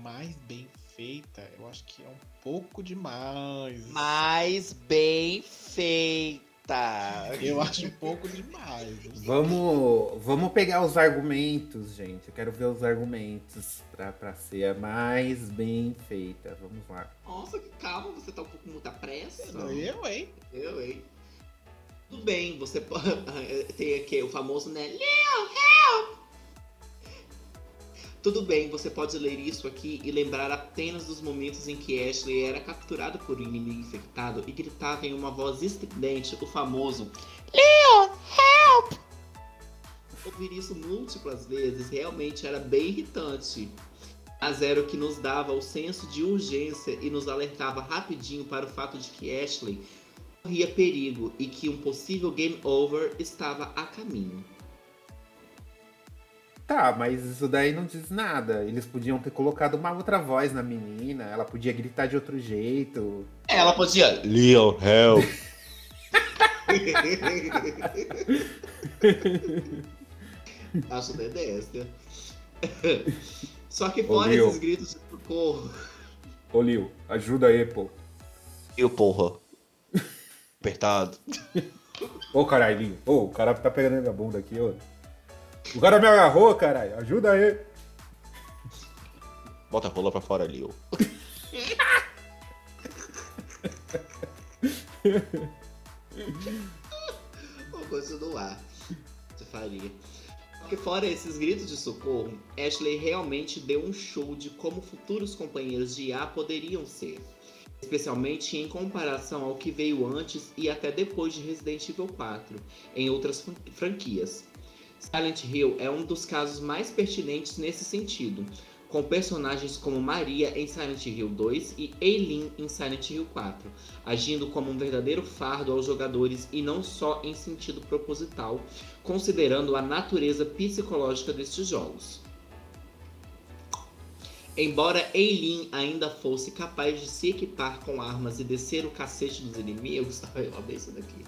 mais bem feita, eu acho que é um pouco demais. Mais bem feita. Eu acho um pouco demais. Vamos, vamos pegar os argumentos, gente. Eu quero ver os argumentos pra, pra ser a mais bem feita. Vamos lá. Nossa, que calma, você tá um pouco com muita pressa. Eu, hein? Eu, hein? Tudo bem, você pode. Tem aqui o famoso, né? Leo, help! Tudo bem, você pode ler isso aqui e lembrar apenas dos momentos em que Ashley era capturado por um inimigo infectado e gritava em uma voz estridente o famoso Leon, help! Ouvir isso múltiplas vezes realmente era bem irritante. Mas era o que nos dava o senso de urgência e nos alertava rapidinho para o fato de que Ashley corria perigo e que um possível game over estava a caminho. Tá, mas isso daí não diz nada. Eles podiam ter colocado uma outra voz na menina, ela podia gritar de outro jeito. Ela podia. Leon, help! Acho dedécia. Só que fora esses gritos de socorro, Ô, Lil, ajuda aí, pô. E o porra? Apertado. Ô, caralho. Ô, o cara tá pegando minha bunda aqui, ô. O cara me agarrou, caralho. Ajuda aí. Bota a rola pra fora, Leo. Vou continuar. Você faria. Porque fora esses gritos de socorro, Ashley realmente deu um show de como futuros companheiros de IA poderiam ser. Especialmente em comparação ao que veio antes e até depois de Resident Evil 4, em outras fran- franquias. Silent Hill é um dos casos mais pertinentes nesse sentido, com personagens como Maria em Silent Hill 2 e Eileen em Silent Hill 4, agindo como um verdadeiro fardo aos jogadores e não só em sentido proposital, considerando a natureza psicológica destes jogos. Embora Eileen ainda fosse capaz de se equipar com armas e descer o cacete dos inimigos, eu amei isso daqui.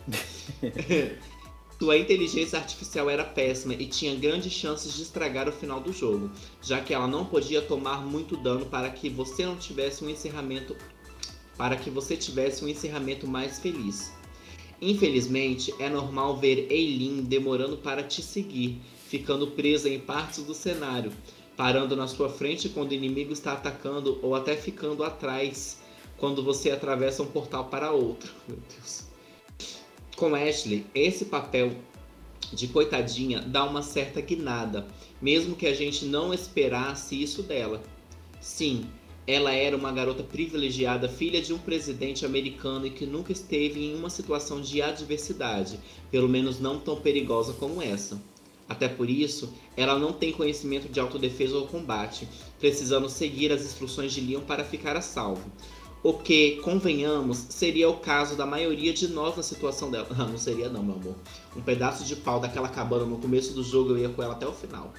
Sua inteligência artificial era péssima e tinha grandes chances de estragar o final do jogo, já que ela não podia tomar muito dano para que você não tivesse um encerramento para que você tivesse um encerramento mais feliz. Infelizmente, é normal ver Eileen demorando para te seguir, ficando presa em partes do cenário, parando na sua frente quando o inimigo está atacando ou até ficando atrás quando você atravessa um portal para outro. Meu Deus. Com Ashley, esse papel de coitadinha dá uma certa guinada, mesmo que a gente não esperasse isso dela. Sim, ela era uma garota privilegiada, filha de um presidente americano e que nunca esteve em uma situação de adversidade, pelo menos não tão perigosa como essa. Até por isso, ela não tem conhecimento de autodefesa ou combate, precisando seguir as instruções de Leon para ficar a salvo. O que, convenhamos, seria o caso da maioria de nós na situação dela. Não, não seria não, meu amor. Um pedaço de pau daquela cabana no começo do jogo eu ia com ela até o final.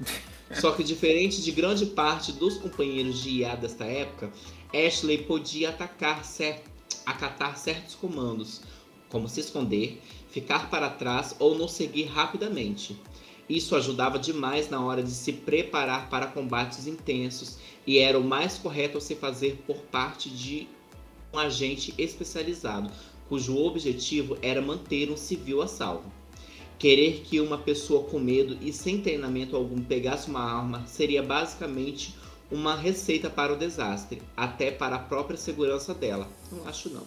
Só que diferente de grande parte dos companheiros de IA desta época, Ashley podia atacar cer acatar certos comandos, como se esconder, ficar para trás ou nos seguir rapidamente. Isso ajudava demais na hora de se preparar para combates intensos e era o mais correto a se fazer por parte de um agente especializado, cujo objetivo era manter um civil a salvo. Querer que uma pessoa com medo e sem treinamento algum pegasse uma arma seria basicamente uma receita para o desastre, até para a própria segurança dela. Não acho não.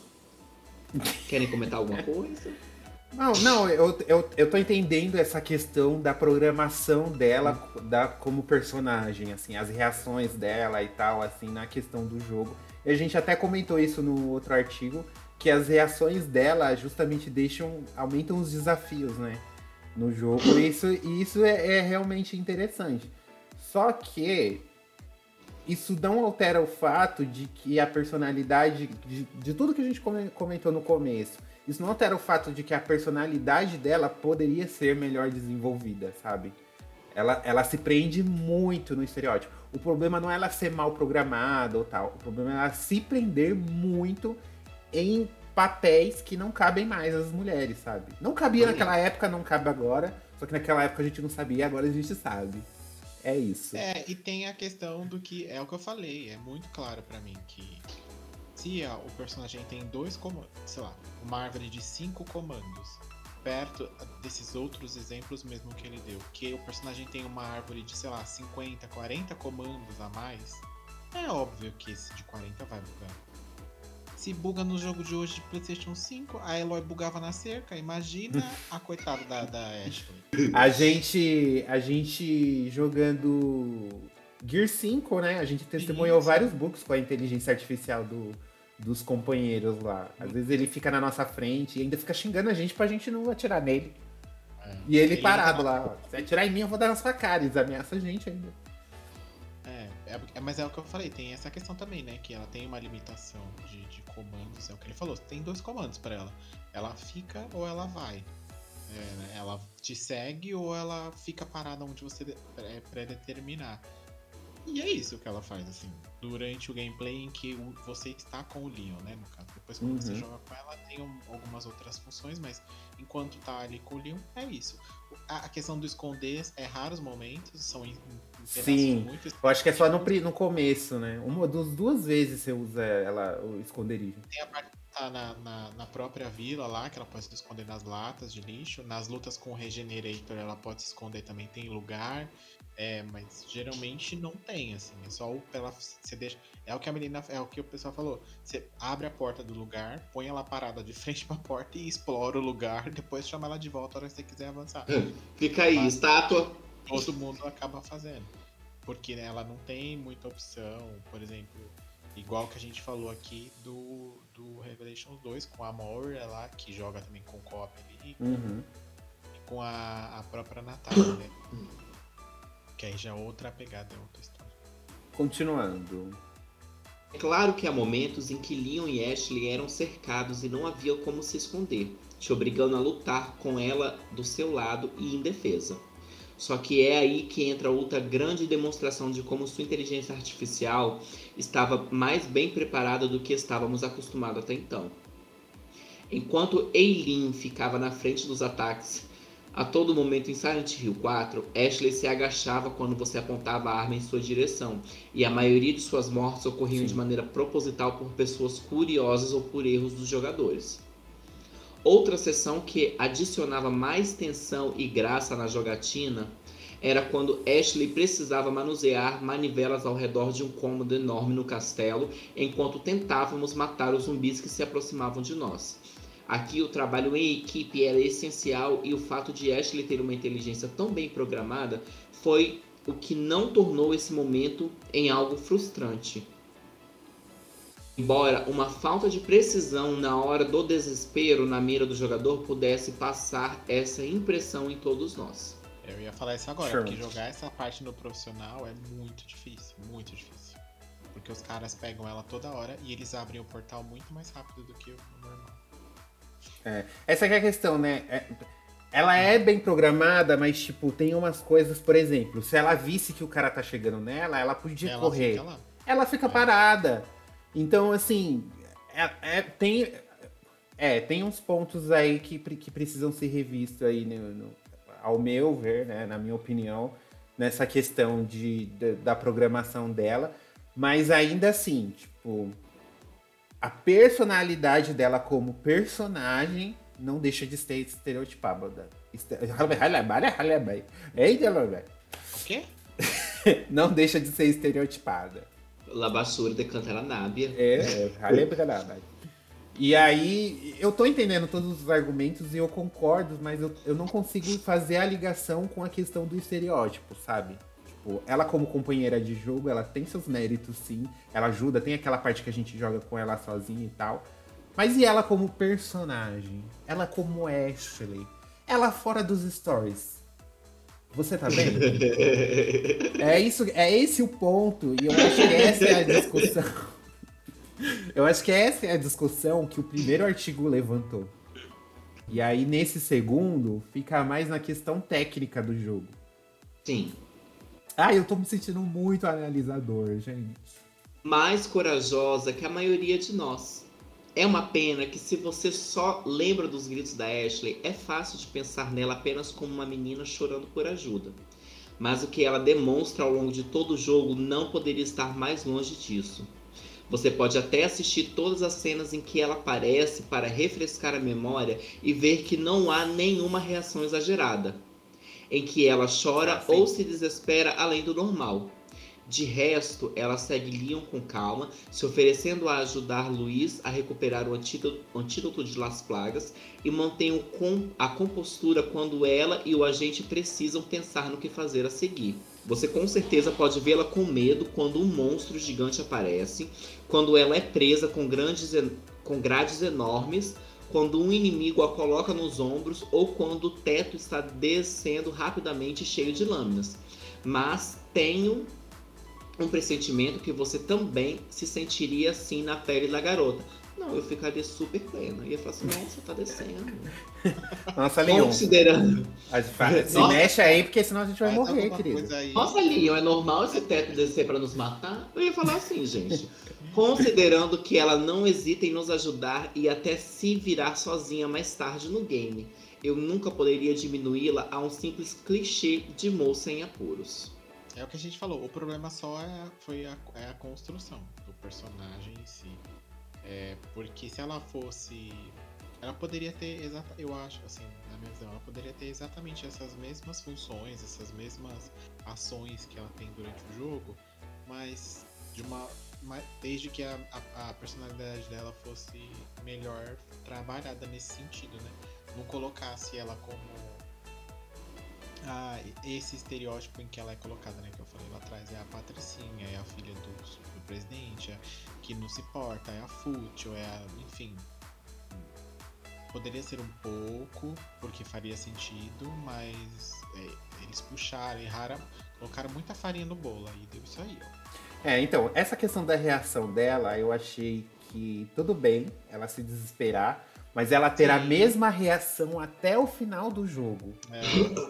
Querem comentar alguma coisa? Não, não, eu, eu, eu tô entendendo essa questão da programação dela da, como personagem, assim, as reações dela e tal, assim, na questão do jogo. E a gente até comentou isso no outro artigo, que as reações dela justamente deixam, aumentam os desafios, né? No jogo. E isso, e isso é, é realmente interessante. Só que isso não altera o fato de que a personalidade, de, de tudo que a gente come- comentou no começo, isso não altera o fato de que a personalidade dela poderia ser melhor desenvolvida, sabe? Ela, ela se prende muito no estereótipo. O problema não é ela ser mal programada ou tal. O problema é ela se prender muito em papéis que não cabem mais às mulheres, sabe? Não cabia Olha. naquela época, não cabe agora. Só que naquela época a gente não sabia, agora a gente sabe. É isso. É, e tem a questão do que é o que eu falei, é muito claro pra mim que se a- o personagem tem dois comandos, sei lá, uma árvore de cinco comandos, perto desses outros exemplos mesmo que ele deu, que o personagem tem uma árvore de, sei lá, 50, 40 comandos a mais, é óbvio que esse de 40 vai bugar. Se buga no jogo de hoje de PlayStation 5, a Eloy bugava na cerca, imagina a coitada da, da Ashley. A gente, a gente jogando Gear 5, né? A gente testemunhou Isso. vários bugs com a inteligência artificial do, dos companheiros lá. Às vezes ele fica na nossa frente e ainda fica xingando a gente pra gente não atirar nele. É. E ele, Ele parado lá, ó. Se atirar em mim, eu vou dar na sua cara. Eles ameaçam a gente ainda. É, é, é- mas é o que eu falei, tem essa questão também, né? Que ela tem uma limitação de, de comandos, é o que ele falou. Tem dois comandos pra ela. Ela fica ou ela vai. É, né, ela te segue ou ela fica parada onde você é, predeterminar. E é isso que ela faz, assim, durante o gameplay em que você está com o Leon, né? No caso, depois quando você Uhum. joga com ela, tem um- algumas outras funções, mas enquanto tá ali com o Leon, é isso. A, a questão do esconder é raros momentos, são em, em Sim. muito Eu acho que é só no, no começo, né? Uma das duas vezes você usa ela, o esconderijo. Tem a parte que tá na, na, na própria vila lá, que ela pode se esconder nas latas de lixo. Nas lutas com o Regenerator, ela pode se esconder também, tem lugar. É, mas geralmente não tem, assim. É só o ela você deixa. É o que a menina. É o que o pessoal falou. Você abre a porta do lugar, põe ela parada de frente pra porta e explora o lugar, depois chama ela de volta a hora que você quiser avançar. Fica aí, Mas- estátua. todo mundo acaba fazendo. Porque né, ela não tem muita opção, por exemplo, igual que a gente falou aqui do, do Revelations 2, com a Moira lá, que joga também com o co-op ali, Uhum. e com a, a própria Natália, né? Que aí já é outra pegada, é outra história. Continuando. É claro que há momentos em que Leon e Ashley eram cercados e não havia como se esconder, te obrigando a lutar com ela do seu lado e em defesa. Só que é aí que entra outra grande demonstração de como sua inteligência artificial estava mais bem preparada do que estávamos acostumados até então. Enquanto Eileen ficava na frente dos ataques a todo momento em Silent Hill 4, Ashley se agachava quando você apontava a arma em sua direção, e a maioria de suas mortes ocorriam Sim. de maneira proposital por pessoas curiosas ou por erros dos jogadores. Outra seção que adicionava mais tensão e graça na jogatina era quando Ashley precisava manusear manivelas ao redor de um cômodo enorme no castelo, enquanto tentávamos matar os zumbis que se aproximavam de nós. Aqui o trabalho em equipe era essencial e o fato de Ashley ter uma inteligência tão bem programada foi o que não tornou esse momento em algo frustrante. Embora uma falta de precisão na hora do desespero na mira do jogador pudesse passar essa impressão em todos nós. Eu ia falar isso agora, Sure. porque jogar essa parte no profissional é muito difícil, muito difícil. Porque os caras pegam ela toda hora e eles abrem o portal muito mais rápido do que o normal. Essa que é a questão, né? É- ela é bem programada, mas, tipo, tem umas coisas, por exemplo, se ela visse que o cara tá chegando nela, ela podia ela correr. fica ela fica parada. Então, assim, é, é- tem, é, tem uns pontos aí que, que precisam ser revistos aí, no, no- ao meu ver, né, na minha opinião, nessa questão de, de- da programação dela. Mas ainda assim, tipo, a personalidade dela como personagem não deixa de ser estereotipada. O quê? Não deixa de ser estereotipada. La Basura de Cantaranabia. É, caralho. E aí, eu tô entendendo todos os argumentos e eu concordo, mas eu, eu não consigo fazer a ligação com a questão do estereótipo, sabe? Tipo, ela como companheira de jogo, ela tem seus méritos, sim. Ela ajuda, tem aquela parte que a gente joga com ela sozinha e tal. Mas e ela como personagem? Ela como Ashley? Ela fora dos stories? Você tá bem? É isso, é esse o ponto, e eu acho que essa é a discussão. Eu acho que essa é a discussão que o primeiro artigo levantou. E aí, nesse segundo, fica mais na questão técnica do jogo. Sim. Ah, eu tô me sentindo muito analisador, gente. mais corajosa que a maioria de nós. É uma pena que se você só lembra dos gritos da Ashley, é fácil de pensar nela apenas como uma menina chorando por ajuda. mas o que ela demonstra ao longo de todo o jogo não poderia estar mais longe disso. Você pode até assistir todas as cenas em que ela aparece para refrescar a memória e ver que não há nenhuma reação exagerada, em que ela chora Ah, ou se desespera além do normal. De resto, ela segue Leon com calma, se oferecendo a ajudar Luiz a recuperar o antídoto, antídoto de Las Plagas e mantém o com- a compostura quando ela e o agente precisam pensar no que fazer a seguir. Você com certeza pode vê-la com medo quando um monstro gigante aparece, quando ela é presa com, grandes, com grades enormes, quando um inimigo a coloca nos ombros ou quando o teto está descendo rapidamente cheio de lâminas. Mas tenho um pressentimento que você também se sentiria assim na pele da garota. Não, eu ficaria super plena. Ia falar assim, nossa, tá descendo. Nossa, Leon, Considerando. se Nossa. mexe aí, porque senão a gente vai Faz morrer, querido. Nossa, Leon, é normal esse teto descer pra nos matar? Eu ia falar assim, gente. Considerando que ela não hesita em nos ajudar e até se virar sozinha mais tarde no game, eu nunca poderia diminuí-la a um simples clichê de moça em apuros. É o que a gente falou, o problema só é, foi a, é a construção do personagem em si. É, porque se ela fosse. Ela poderia ter exata, eu acho, assim, na minha visão, ela poderia ter exatamente essas mesmas funções, essas mesmas ações que ela tem durante o jogo, mas de uma. Ma- Desde que a, a, a personalidade dela fosse melhor trabalhada nesse sentido, né? Não colocasse ela como ah, esse estereótipo em que ela é colocada, né? Que eu falei lá atrás, é a patricinha, é a filha do, do presidente, é que não se porta, é a fútil, é a. enfim. Poderia ser um pouco, porque faria sentido, mas é, eles puxaram, erraram, colocaram muita farinha no bolo aí, deu isso aí, ó. É, então, essa questão da reação dela, eu achei que tudo bem ela se desesperar, mas ela ter a Sim. mesma reação até o final do jogo.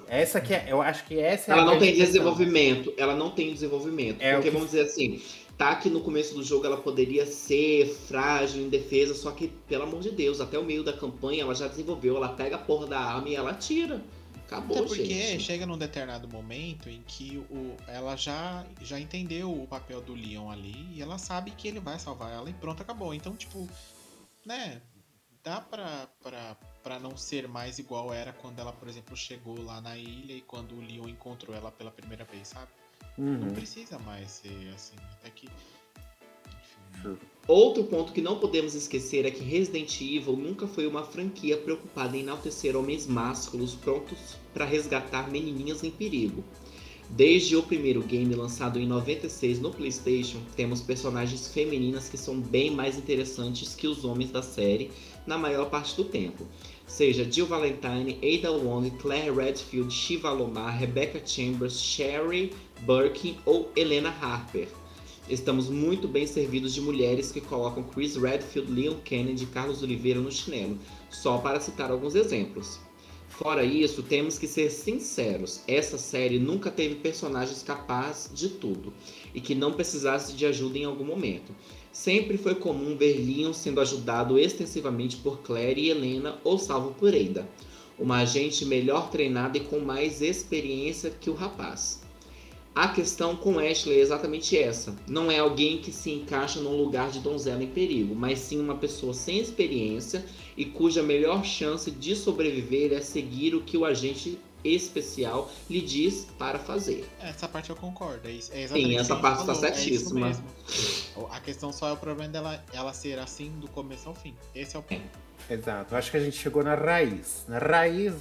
É, Essa que é, eu acho que essa é Ela a não tem questão. desenvolvimento. Ela não tem desenvolvimento. É, porque que- vamos dizer assim, tá que no começo do jogo ela poderia ser frágil, indefesa, só que, pelo amor de Deus, até o meio da campanha ela já desenvolveu. Ela pega a porra da arma e ela atira. Acabou, Até porque gente. chega num determinado momento em que o, ela já, já entendeu o papel do Leon ali e ela sabe que ele vai salvar ela e pronto, acabou. Então, tipo, né? Dá pra, pra, pra não ser mais igual era quando ela, por exemplo, chegou lá na ilha e quando o Leon encontrou ela pela primeira vez, sabe? Não Uhum. precisa mais ser assim. Até que. Enfim. Outro ponto que não podemos esquecer é que Resident Evil nunca foi uma franquia preocupada em enaltecer homens másculos prontos para resgatar menininhas em perigo. Desde o primeiro game lançado em 96 no PlayStation, temos personagens femininas que são bem mais interessantes que os homens da série na maior parte do tempo. Seja Jill Valentine, Ada Wong, Claire Redfield, Shiva Lomar, Rebecca Chambers, Sherry Birkin ou Helena Harper. Estamos muito bem servidos de mulheres que colocam Chris Redfield, Leon Kennedy e Carlos Oliveira no chinelo, só para citar alguns exemplos. Fora isso, temos que ser sinceros: essa série nunca teve personagens capazes de tudo e que não precisasse de ajuda em algum momento. Sempre foi comum ver Leon sendo ajudado extensivamente por Claire e Helena ou salvo por Ada, uma agente melhor treinada e com mais experiência que o rapaz. A questão com Ashley é exatamente essa. Não é alguém que se encaixa num lugar de donzela em perigo, mas sim uma pessoa sem experiência e cuja melhor chance de sobreviver é seguir o que o agente especial lhe diz para fazer. Essa parte eu concordo. É, isso- é exatamente Sim, essa parte tá falou, é certíssima. mesmo. A questão só é o problema dela ela ser assim do começo ao fim. Esse é o ponto. Exato. Acho que a gente chegou na raiz. Na raiz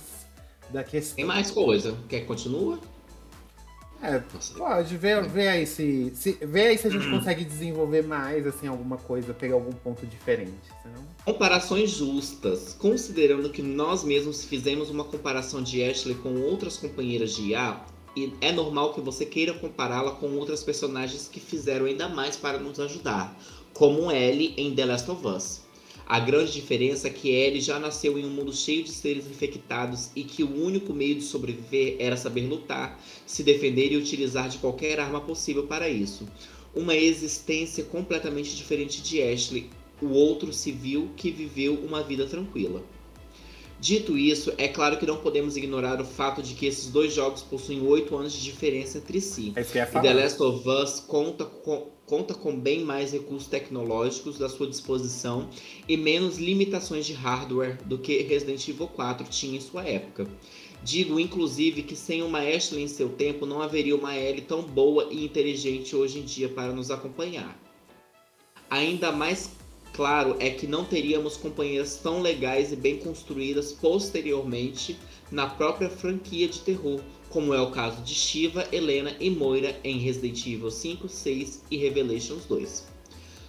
da questão. Tem mais coisa. Quer que continue? É, pode ver, ver aí se, se. Vê aí se a gente consegue desenvolver mais, assim, alguma coisa, pegar algum ponto diferente. Senão. Comparações justas, considerando que nós mesmos fizemos uma comparação de Ashley com outras companheiras de IA, e é normal que você queira compará-la com outras personagens que fizeram ainda mais para nos ajudar, como Ellie em The Last of Us. A grande diferença é que Ellie já nasceu em um mundo cheio de seres infectados e que o único meio de sobreviver era saber lutar, se defender e utilizar de qualquer arma possível para isso. Uma existência completamente diferente de Ashley, o outro civil que viveu uma vida tranquila. Dito isso, é claro que não podemos ignorar o fato de que esses dois jogos possuem oito anos de diferença entre si. É E. The Last of Us conta com, conta com bem mais recursos tecnológicos à sua disposição e menos limitações de hardware do que Resident Evil 4 tinha em sua época. Digo, inclusive, que sem uma Ashley em seu tempo não haveria uma Ellie tão boa e inteligente hoje em dia para nos acompanhar. Ainda mais claro é que não teríamos companheiras tão legais e bem construídas posteriormente na própria franquia de terror, como é o caso de Shiva, Helena e Moira em Resident Evil 5, 6 e Revelations 2.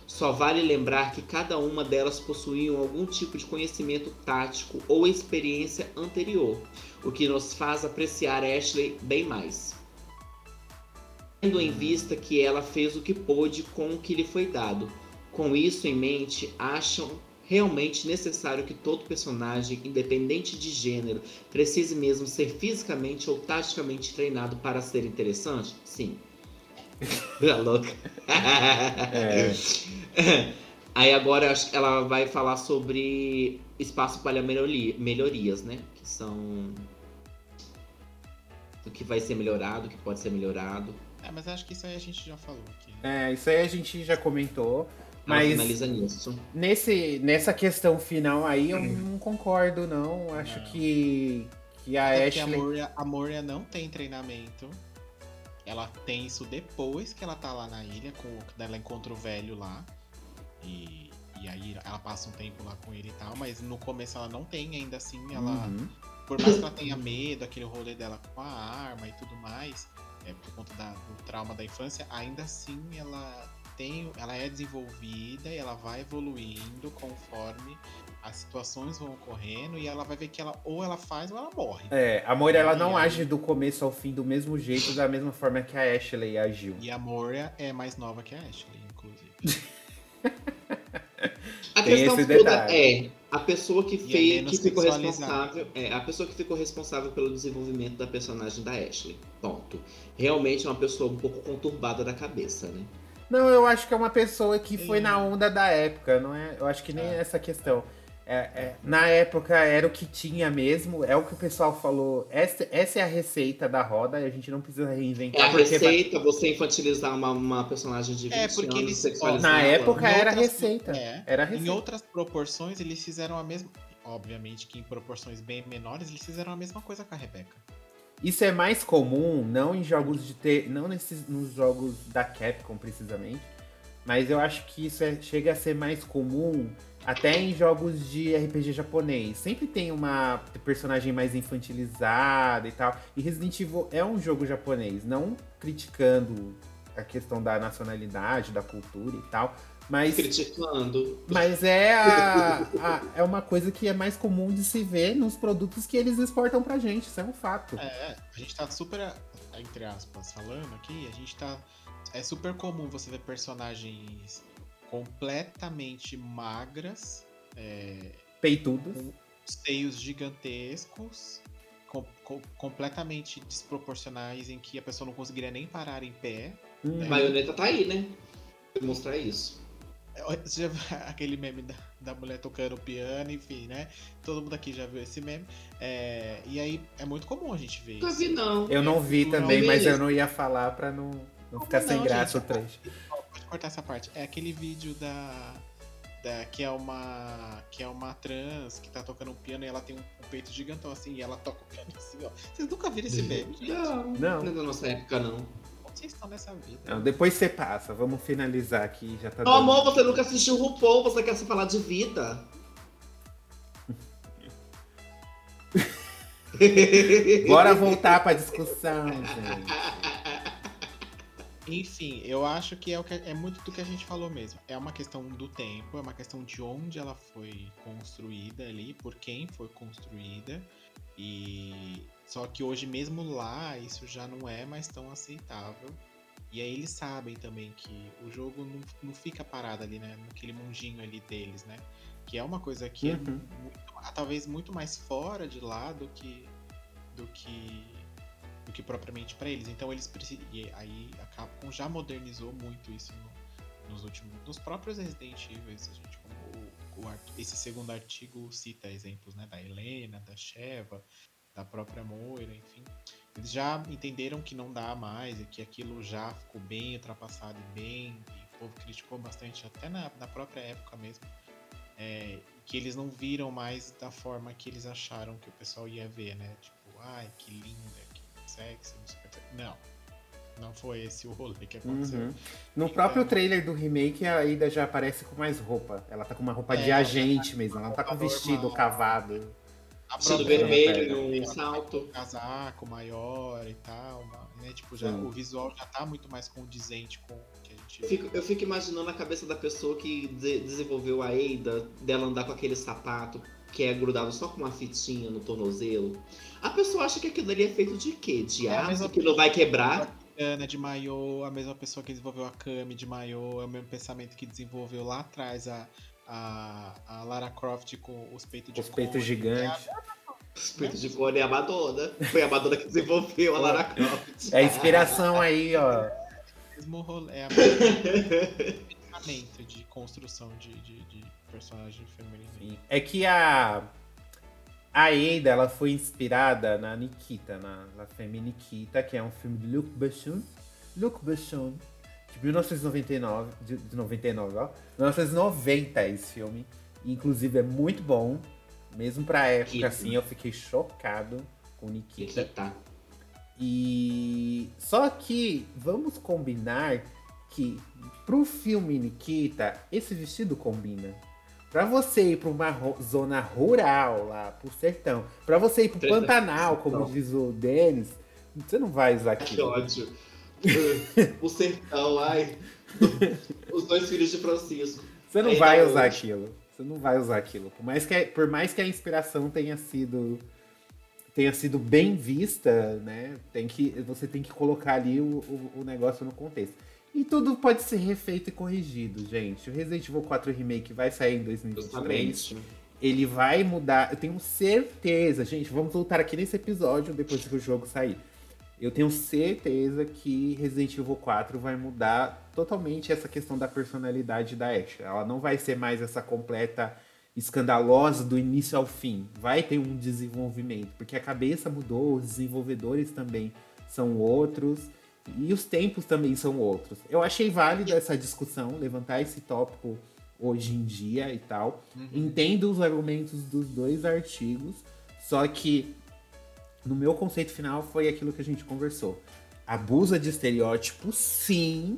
Só vale lembrar que cada uma delas possuíam algum tipo de conhecimento tático ou experiência anterior, o que nos faz apreciar Ashley bem mais. Tendo em vista que ela fez o que pôde com o que lhe foi dado. Com isso em mente, acham realmente necessário que todo personagem, independente de gênero, precise mesmo ser fisicamente ou taticamente treinado para ser interessante? Sim. Tá louca. É. Aí agora eu acho que ela vai falar sobre espaço para melhoria, melhorias, né? Que são o que vai ser melhorado, o que pode ser melhorado. É, mas acho que isso aí a gente já falou aqui. É, isso aí a gente já comentou. Mas finaliza nisso. nesse, nessa questão final aí eu não concordo, não. Acho Não. que, que a É Ashley. Moria, a Moria não tem treinamento. Ela tem isso depois que ela tá lá na ilha, com ela encontra o velho lá. E, e aí ela passa um tempo lá com ele e tal, mas no começo ela não tem, ainda assim, ela. Uhum. Por mais que ela tenha medo, aquele rolê dela com a arma e tudo mais, é, por conta da- do trauma da infância, ainda assim ela tem. Ela é desenvolvida e ela vai evoluindo conforme as situações vão ocorrendo e ela vai ver que ela ou ela faz ou ela morre. É, a Moira ela não aí? age do começo ao fim do mesmo jeito, da mesma forma que a Ashley agiu. E a Moria é mais nova que a Ashley, inclusive. A Tem questão esse toda é a pessoa que é fez, menos que ficou responsável, é a pessoa que ficou responsável pelo desenvolvimento da personagem da Ashley. Ponto. Realmente é uma pessoa um pouco conturbada da cabeça, né? Não, eu acho que é uma pessoa que foi Sim. na onda da época, não é? Eu acho que nem É. é essa questão. É, é, na época era o que tinha mesmo, é o que o pessoal falou. Essa, essa é a receita da roda e a gente não precisa É reinventar. a porque vai- receita você infantilizar uma, uma personagem de 20 É, porque anos, eles- sexualizar Na época Em era outras- receita. É. Era Em receita. outras proporções, eles fizeram a mesma. Obviamente que em proporções bem menores, eles fizeram a mesma coisa com a Rebeca. Isso é mais comum, não em jogos de ter. Não nesses, nos jogos da Capcom precisamente. Mas eu acho que isso é- chega a ser mais comum até em jogos de RPG japonês. Sempre tem uma personagem mais infantilizada e tal. E Resident Evil é um jogo japonês, não criticando a questão da nacionalidade, da cultura e tal. Mas, criticando. mas é, a- a- é uma coisa que é mais comum de se ver nos produtos que eles exportam pra gente. Isso é um fato. É, a gente tá super, entre aspas, falando aqui, a gente tá. É super comum você ver personagens completamente magras, é, Peitudos. seios gigantescos, com- com- completamente desproporcionais, em que a pessoa não conseguiria nem parar em pé. Hum. A baioneta tá aí, né? Pra mostrar isso. Você já viu aquele meme da, da mulher tocando piano, enfim, né? Todo mundo aqui já viu esse meme. É, e aí é muito comum a gente ver Nunca isso. vi, não. Eu não vi Não, também, não mas eu não ia falar pra não, não ficar sem Não, graça gente. o trecho. Pode cortar essa parte. É aquele vídeo da, da que é uma que é uma trans que tá tocando um piano e ela tem um, um peito gigantão assim e ela toca o piano assim, ó. Vocês nunca viram esse meme, gente? Não, Não. não é da nossa época, não. Onde vocês estão nessa vida? Não, depois você passa, vamos finalizar aqui, já tá Meu dando. amor, você nunca assistiu o RuPaul, você quer se falar de vida? Bora voltar pra discussão, gente. Enfim, eu acho que é, o que é muito do que a gente falou mesmo. É uma questão do tempo, é uma questão de onde ela foi construída ali, por quem foi construída. E só que hoje mesmo lá isso já não é mais tão aceitável. E aí eles sabem também que o jogo não, não fica parado ali, né? Naquele mundinho ali deles, né? Que é uma coisa que é Uhum. muito- talvez muito mais fora de lá do que do que do que propriamente pra eles. Então eles precisam e aí a Capcom já modernizou muito isso no- nos últimos nos próprios Resident Evil, a gente como o, o esse segundo artigo cita exemplos né, da Helena, da Sheva, da própria Moira, enfim. Eles já entenderam que não dá mais e que aquilo já ficou bem ultrapassado e bem. E o povo criticou bastante, até na, na própria época mesmo. É, que eles não viram mais da forma que eles acharam que o pessoal ia ver, né? Tipo, ai, que linda, que sexy, não sei o que. Não. Não foi esse o rolê que aconteceu. Uhum. No Então- próprio trailer do remake, a Ida já aparece com mais roupa. Ela tá com uma roupa de É, agente mesmo. Ela não tá com vestido normal. cavado. Vestido vermelho, um Ela salto. com casaco maior e tal, né? Tipo, já, Sim. o visual já tá muito mais condizente com o que a gente Eu fico, eu fico imaginando a cabeça da pessoa que de- desenvolveu a Eida, dela andar com aquele sapato que é grudado só com uma fitinha no tornozelo. A pessoa acha que aquilo ali é feito de quê? De É aço que não vai quebrar? Ana de maiô, a mesma pessoa que desenvolveu a Kami de maiô, é o mesmo pensamento que desenvolveu lá atrás a, a, a Lara Croft com os peitos de Os peitos gigantes. Os peitos de cone é a Madonna. Foi a Madonna que desenvolveu a Lara Croft. É a inspiração aí, ó. É o mesmo rolê, é a mesma pensamento de construção de, de, de personagem feminino. É que a. A Ada, ela foi inspirada na Nikita, na La Femme Nikita, que é um filme de Luc Besson. Luc Besson, de 1999, de, de 99, ó. 1990 esse filme. Inclusive é muito bom. Mesmo pra época, Nikita. assim, eu fiquei chocado com Nikita. Aqui tá. E só que vamos combinar que pro filme Nikita, esse vestido combina. Pra você ir pra uma zona rural lá, pro sertão, pra você ir pro. Pantanal, como diz o Denis, você não vai usar Que aquilo. ódio. O sertão, ai. Os dois filhos de Francisco. Você não vai hoje. usar aquilo. Você não vai usar aquilo. Por mais que, por mais que a inspiração tenha sido tenha sido bem vista, né? Tem que, você tem que colocar ali o, o, o negócio no contexto. E tudo pode ser refeito e corrigido, gente. O Resident Evil 4 Remake vai sair em 2023. Justamente. Ele vai mudar. Eu tenho certeza, gente. Vamos voltar aqui nesse episódio depois que o jogo sair. Eu tenho certeza que Resident Evil 4 vai mudar totalmente essa questão da personalidade da Ash. Ela não vai ser mais essa completa escandalosa do início ao fim. Vai ter um desenvolvimento, porque a cabeça mudou, os desenvolvedores também são outros e os tempos também são outros. Eu achei válida essa discussão, levantar esse tópico hoje em dia e tal. Entendo os argumentos dos dois artigos, só que no meu conceito final foi aquilo que a gente conversou. Abusa de estereótipo, sim.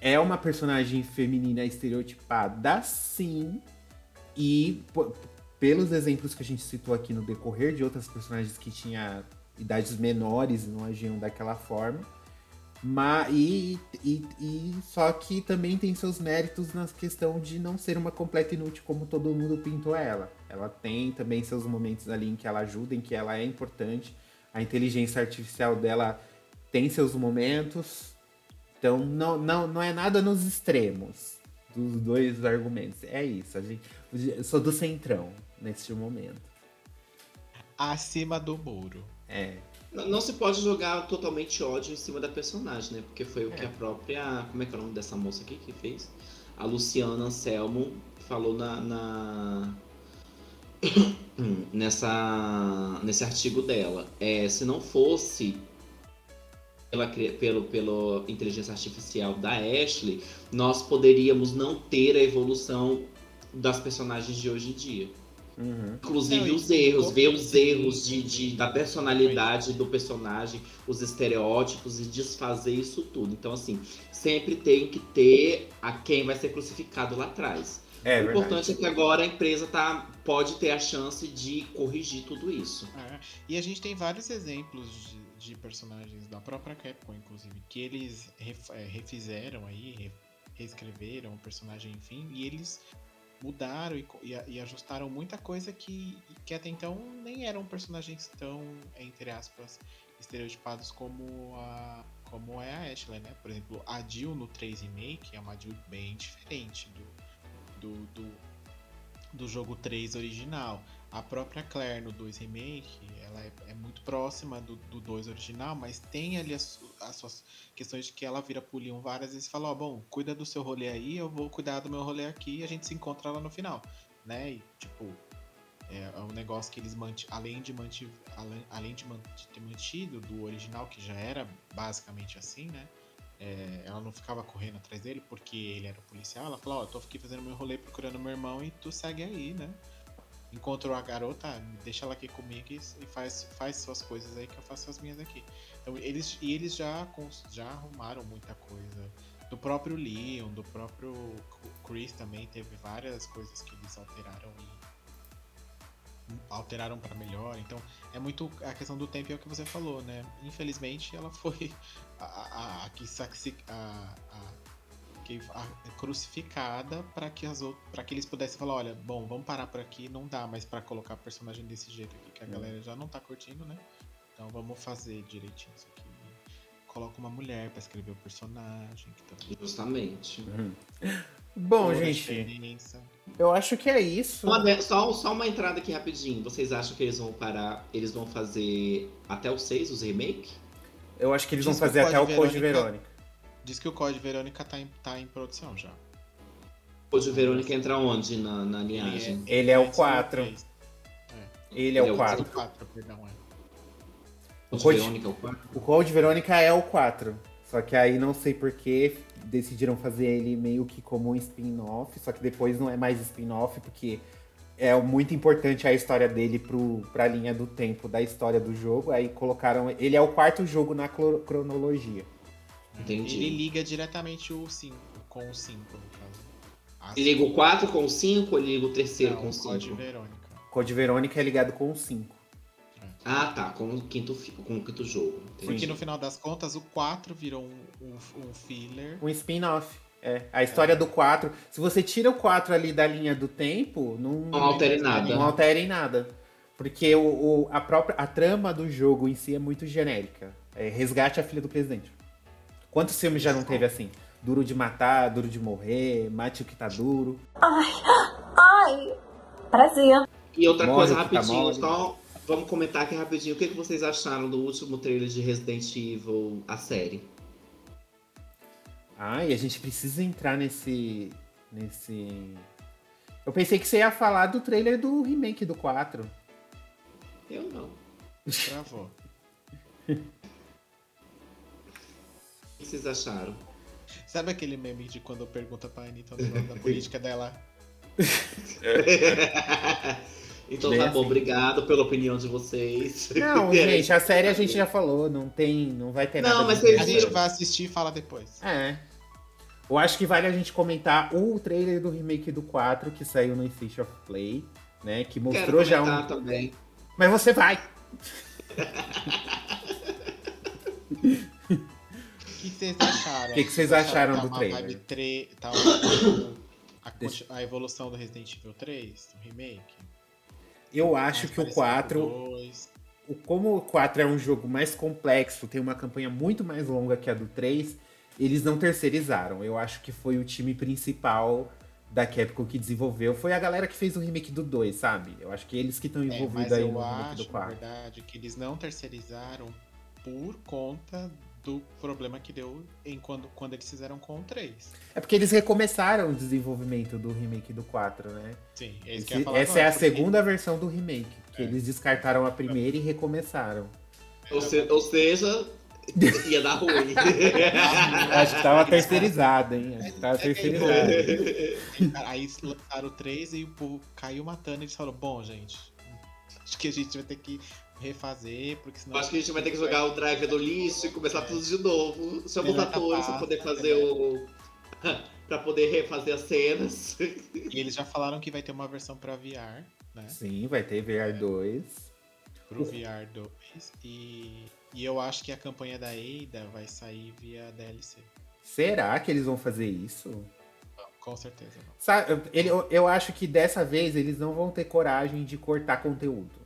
É uma personagem feminina estereotipada, sim. E pelos exemplos que a gente citou aqui no decorrer de outras personagens que tinha idades menores e não agiam daquela forma. Mas, e, e, e só que também tem seus méritos na questão de não ser uma completa inútil como todo mundo pintou ela. Ela tem também seus momentos ali em que ela ajuda, em que ela é importante. A inteligência artificial dela tem seus momentos. Então não, não, não é nada nos extremos dos dois argumentos. É isso. A gente, eu sou do centrão neste momento. Acima do muro. É. Não, não se pode jogar totalmente ódio em cima da personagem, né? Porque foi o que a própria. Como é que é o nome dessa moça aqui que fez? A Luciana Anselmo falou na. na- nessa, nesse artigo dela. É, se não fosse pela, pelo, pela inteligência artificial da Ashley, nós poderíamos não ter a evolução das personagens de hoje em dia. Uhum. Inclusive Não, os erros, ver os erros de, de- da personalidade do personagem, os estereótipos e desfazer isso tudo. Então, assim, sempre tem que ter a quem vai ser crucificado lá atrás. É o verdade. importante é que agora a empresa tá, pode ter a chance de corrigir tudo isso. É, E a gente tem vários exemplos de, de personagens da própria Capcom, inclusive, que eles ref- é, refizeram aí, re- reescreveram o personagem, enfim, e eles mudaram e, e e ajustaram muita coisa que, que até então nem eram personagens tão, entre aspas, estereotipados como a como é a Ashley, né? Por exemplo, a Jill no 3 Remake é uma Jill bem diferente do, do, do, do jogo 3 original. A própria Claire no 2 Remake, ela é, é muito próxima do, do 2 original, mas tem ali as, as suas questões de que ela vira Leon várias vezes e fala, ó, bom, cuida do seu rolê aí, eu vou cuidar do meu rolê aqui e a gente se encontra lá no final, né? E, tipo, é, é um negócio que eles manti além de manti além, além de, man- de ter mantido do original, que já era basicamente assim, né? É, ela não ficava correndo atrás dele porque ele era policial. Ela falou: Ó, eu tô aqui fazendo meu rolê procurando meu irmão e tu segue aí, né? Encontrou a garota, deixa ela aqui comigo e faz, faz suas coisas aí que eu faço as minhas aqui. Então, eles, e eles já, já arrumaram muita coisa. Do próprio Leon, do próprio Chris também teve várias coisas que eles alteraram e alteraram para melhor. Então é muito a questão do tempo é o que você falou, né? Infelizmente ela foi a, a, a a, a, que a- crucificada para que as para que eles pudessem falar, olha, bom, vamos parar por aqui, não dá mais para colocar personagem desse jeito aqui que a galera já não tá curtindo, né? Então vamos fazer direitinho isso aqui. Coloca uma mulher para escrever o personagem, que também Justamente. Bom, toda gente, diferença. eu acho que é isso. Uma de- só, só uma entrada aqui rapidinho. Vocês acham que eles vão parar? Eles vão fazer até o 6, os remake? Eu acho que eles vão Diz que o fazer até o Code Verônica- Verônica. Diz que o Code Verônica tá em, tá em produção já. O de Verônica entra onde na, na linhagem? Ele é o Antes do 4. três. Ele é Ele é o o 4. O 4, perdão, é. O de Code- Verônica é o 4? O Code Verônica é o 4. Só que aí não sei por que decidiram fazer ele meio que como um spin-off. Só que depois não é mais spin-off, porque é muito importante a história dele pro, pra linha do tempo da história do jogo. Aí colocaram. Ele é o quarto jogo na cronologia. Entendi. Ele liga diretamente o 5 com o 5, no caso. Assim, Ele liga o 4 com o 5 ou liga o terceiro não, com o o Code 5? Verônica. Code Verônica é ligado com o 5. Ah, tá. Com o quinto, com o quinto jogo. Entendi. Porque no final das contas, o 4 virou um, um, um filler. Um spin-off. É. A história do 4. Se você tira o 4 ali da linha do tempo, não, Não altere nada. não altera em nada. Porque o, o- a própria a trama do jogo em si é muito genérica. É, resgate a filha do presidente. Quantos filmes já não teve assim? Duro de matar, duro de morrer, mate o que tá duro. Ai, prazer. E outra Morre coisa tá rapidinho, mole. só vamos comentar aqui rapidinho. O que, que vocês acharam do último trailer de Resident Evil, a série? Ah, e a gente precisa entrar nesse. nesse. Eu pensei que você ia falar do trailer do remake do 4. Eu não. Travou. O que vocês acharam? Sabe aquele meme de quando pergunta pra Anitta o negócio da política dela? então Bem tá bom, assim. obrigado pela opinião de vocês. Não, gente, a série a gente já falou, não tem. Não vai ter Não, nada. mas de vocês A gente vai assistir e fala depois. É. Eu acho que vale a gente comentar o trailer do remake do 4 que saiu no State of Play, né? Que Quero mostrou já um. também. Mas você vai! O que vocês acharam? O que que vocês acharam tá do trailer? tre- tá uma- a, a evolução do Resident Evil 3, do remake? Eu acho que o parecido 4. com o o- Como o 4 é um jogo mais complexo, tem uma campanha muito mais longa que a do 3, eles não terceirizaram. Eu acho que foi o time principal da Capcom que desenvolveu. Foi a galera que fez o remake do 2, sabe? Eu acho que eles que estão É, envolvidos mas aí eu no remake acho, do na 4. verdade, que eles não terceirizaram por conta do problema que deu em quando, quando eles fizeram com o 3. É porque eles recomeçaram o desenvolvimento do remake do 4, né? Sim, é isso Esse- essa agora, é a porque- segunda versão do remake. Que É. eles descartaram a primeira e recomeçaram. Ou, se- ou seja, ia dar ruim. Acho que tava terceirizado, hein? Acho que tava É, terceirizado. Aí lançaram o 3 e o povo caiu matando e eles falaram, bom, gente, acho que a gente vai ter que refazer, porque senão. Eu Acho que a gente vai ter que jogar o driver do lixo e começar tudo de novo. Chama os atores pra poder fazer o. pra poder refazer as cenas. E eles já falaram que vai ter uma versão pra VR, né? Sim, vai ter VR2. Pro VR 2. E, e eu acho que a campanha da Ada vai sair via DLC. Será que eles vão fazer isso? Não, com certeza não. Sabe, ele- eu, eu acho que dessa vez eles não vão ter coragem de cortar conteúdo.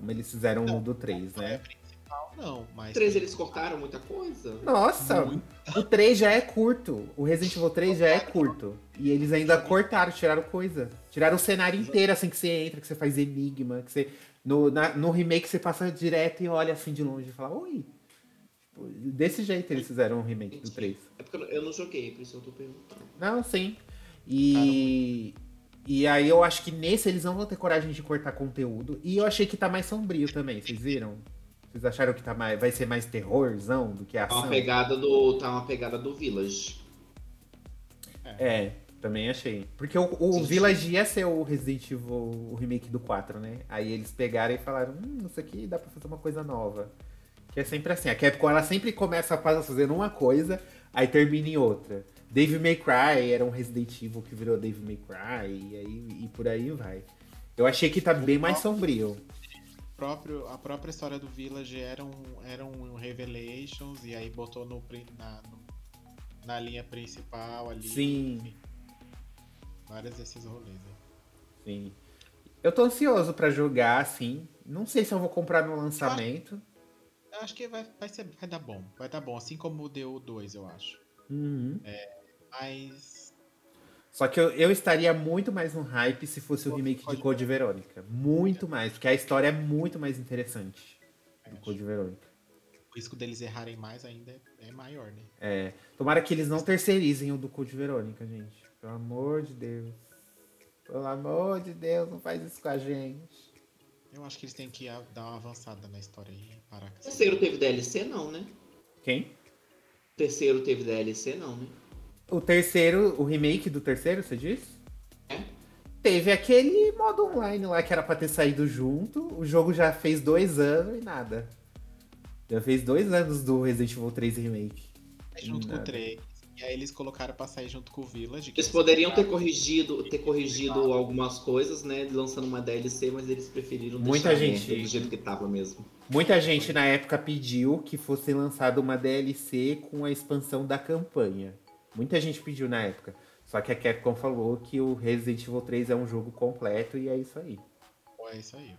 Como eles fizeram no do 3, Não é né? a princípio. principal, não. Mas O 3 eles cortaram muita coisa. Nossa, Muito. o 3 já é curto. O Resident Evil 3 já é curto. E eles ainda cortaram, tiraram coisa. Tiraram o cenário inteiro, assim, que você entra, que você faz enigma, que você. No, na- no remake você passa direto e olha assim de longe e fala, oi. Tipo, desse jeito eles fizeram o remake do 3. É porque eu não- eu não joguei, por isso eu tô perguntando. Não, sim. E. E aí eu acho que nesse eles não vão ter coragem de cortar conteúdo. E eu achei que tá mais sombrio também, vocês viram? Vocês acharam que tá mais, vai ser mais terrorzão do que Tá ação? uma pegada do. Tá uma pegada do Village. É, também achei. Porque o, o Sim, Village ia ser o Resident Evil, o remake do 4, né? Aí eles pegaram e falaram, hum, isso aqui dá pra fazer uma coisa nova. Que é sempre assim, a Capcom ela sempre começa fazendo uma coisa, aí termina em outra. Dave May Cry era um Resident Evil que virou Dave May Cry, e, aí, e por aí vai. Eu achei que tá bem mais sombrio. próprio, a própria história do Village era um, era um Revelations e aí botou no, na, no- na linha principal ali. Sim. enfim. Vários desses rolês aí. Sim. Eu tô ansioso pra jogar, assim. Não sei se eu vou comprar no lançamento. Eu acho que vai, vai, ser, vai dar bom. Vai dar bom, assim como deu o 2, eu acho. Uhum. Mas. Só que eu, eu estaria muito mais no hype se fosse o remake de Code Verônica. Muito mais, porque a história é muito mais interessante do Code Verônica. O risco deles errarem mais ainda é, é maior, né? É, tomara que eles não terceirizem o do Code Verônica, gente. Pelo amor de Deus. Pelo amor de Deus, não faz isso com a gente. Eu acho que eles têm que dar uma avançada na história aí parar O terceiro teve DLC, não, né? Quem? O terceiro teve DLC, não, né? O terceiro, o remake do terceiro, você disse? É. Teve aquele modo online lá que era pra ter saído junto. O jogo já fez dois anos e nada. Já fez dois anos do Resident Evil 3 Remake. É junto com o 3. E aí eles colocaram pra sair junto com o Village. Eles poderiam ter corrigido, ter corrigido algumas coisas, né? Lançando uma DLC, mas eles preferiram Muita deixar gente- do jeito que tava mesmo. Muita gente na época pediu que fosse lançada uma DLC com a expansão da campanha. Muita gente pediu na época. Só que a Capcom falou que o Resident Evil 3 é um jogo completo e é isso aí. É isso aí.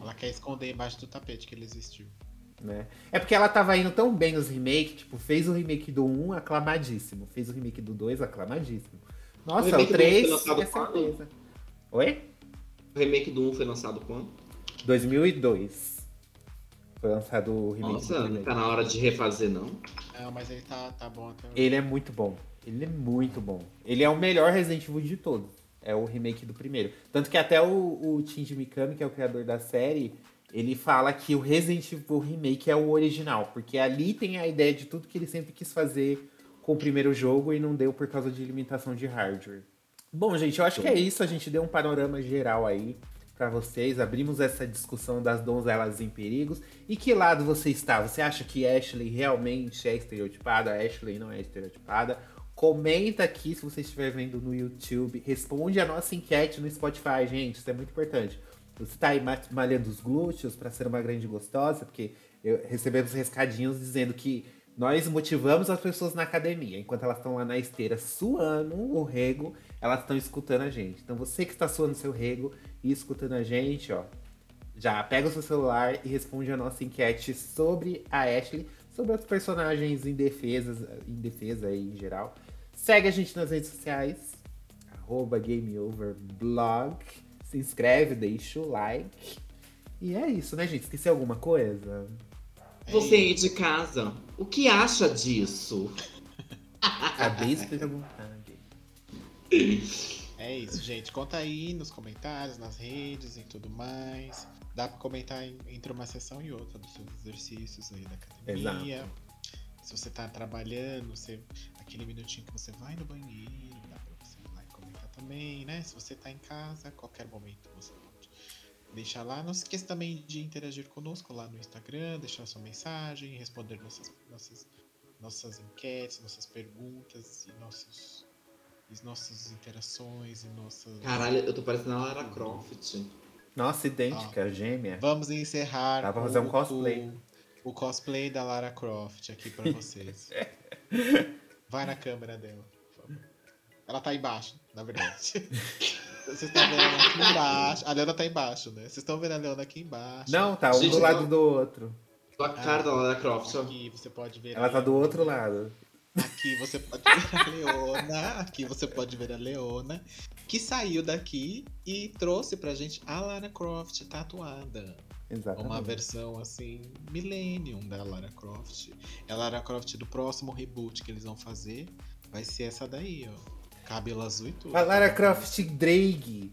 Ela quer esconder embaixo do tapete que ele existiu. né? É porque ela tava indo tão bem nos remakes, tipo, fez o remake do 1 aclamadíssimo, fez o remake do 2 aclamadíssimo. Nossa, o, remake do 3 foi lançado é quando? certeza. Oi? O remake do 1 foi lançado quando? 2002. Foi lançado o remake do Nossa, não tá na hora de refazer, não. Não, mas ele tá, tá bom até. Ele é muito bom. Ele é muito bom. Ele é o melhor Resident Evil de todos. É o remake do primeiro. Tanto que até o, o Shinji Mikami, que é o criador da série, ele fala que o Resident Evil Remake é o original. Porque ali tem a ideia de tudo que ele sempre quis fazer com o primeiro jogo e não deu por causa de limitação de hardware. Bom, gente, eu acho que é isso. A gente deu um panorama geral aí pra vocês. Abrimos essa discussão das donzelas em perigos. E que lado você está? Você acha que Ashley realmente é estereotipada? Ashley não é estereotipada? Comenta aqui se você estiver vendo no YouTube. Responde a nossa enquete no Spotify, gente. Isso é muito importante. Você está aí ma- malhando os glúteos para ser uma grande gostosa? Porque eu, recebemos rescadinhos dizendo que nós motivamos as pessoas na academia. Enquanto elas estão lá na esteira suando o rego, elas estão escutando a gente. Então você que está suando seu rego e escutando a gente, ó, já pega o seu celular e responde a nossa enquete sobre a Ashley, sobre os personagens indefesas, indefesa aí em geral. Segue a gente nas redes sociais, arroba GameOverBlog. Se inscreve, deixa o like. E é isso, né, gente? Esqueci alguma coisa? Você aí de casa, o que acha disso? Acabei de perguntar. É isso, gente. Conta aí nos comentários, nas redes e tudo mais. Dá pra comentar entre uma sessão e outra dos seus exercícios aí da academia. Se você tá trabalhando, você, aquele minutinho que você vai no banheiro, dá pra você ir lá e comentar também, né? Se você tá em casa, qualquer momento você pode deixar lá. Não se esqueça também de interagir conosco lá no Instagram, deixar sua mensagem, responder nossas, nossas, nossas enquetes, nossas perguntas e nossos, e nossas interações e nossas. Caralho, eu tô parecendo a Lara Croft. Nossa, idêntica, gêmea. Vamos encerrar Dá pra fazer um cosplay. O, o cosplay da Lara Croft aqui pra vocês. Vai na câmera dela, por favor. Ela tá embaixo, na verdade. Vocês estão vendo ela aqui embaixo. A Leona tá embaixo, né? Vocês estão vendo a Leona aqui embaixo. Não, tá um Gente, do lado não. do outro. A cara da Lara Croft. ó. Aqui você pode ver. Ela a tá do outro lado. Aqui você pode ver a Leona. Aqui você pode ver a Leona. Que saiu daqui e trouxe pra gente a Lara Croft tatuada. Exatamente. Uma versão assim, Millennium da Lara Croft. É a Lara Croft do próximo reboot que eles vão fazer. Vai ser essa daí, ó. Cabelo azul e tudo. A Lara Croft Drake.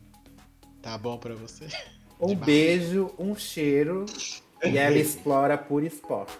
Tá bom pra você? Um beijo, um cheiro. E ela explora por esporte.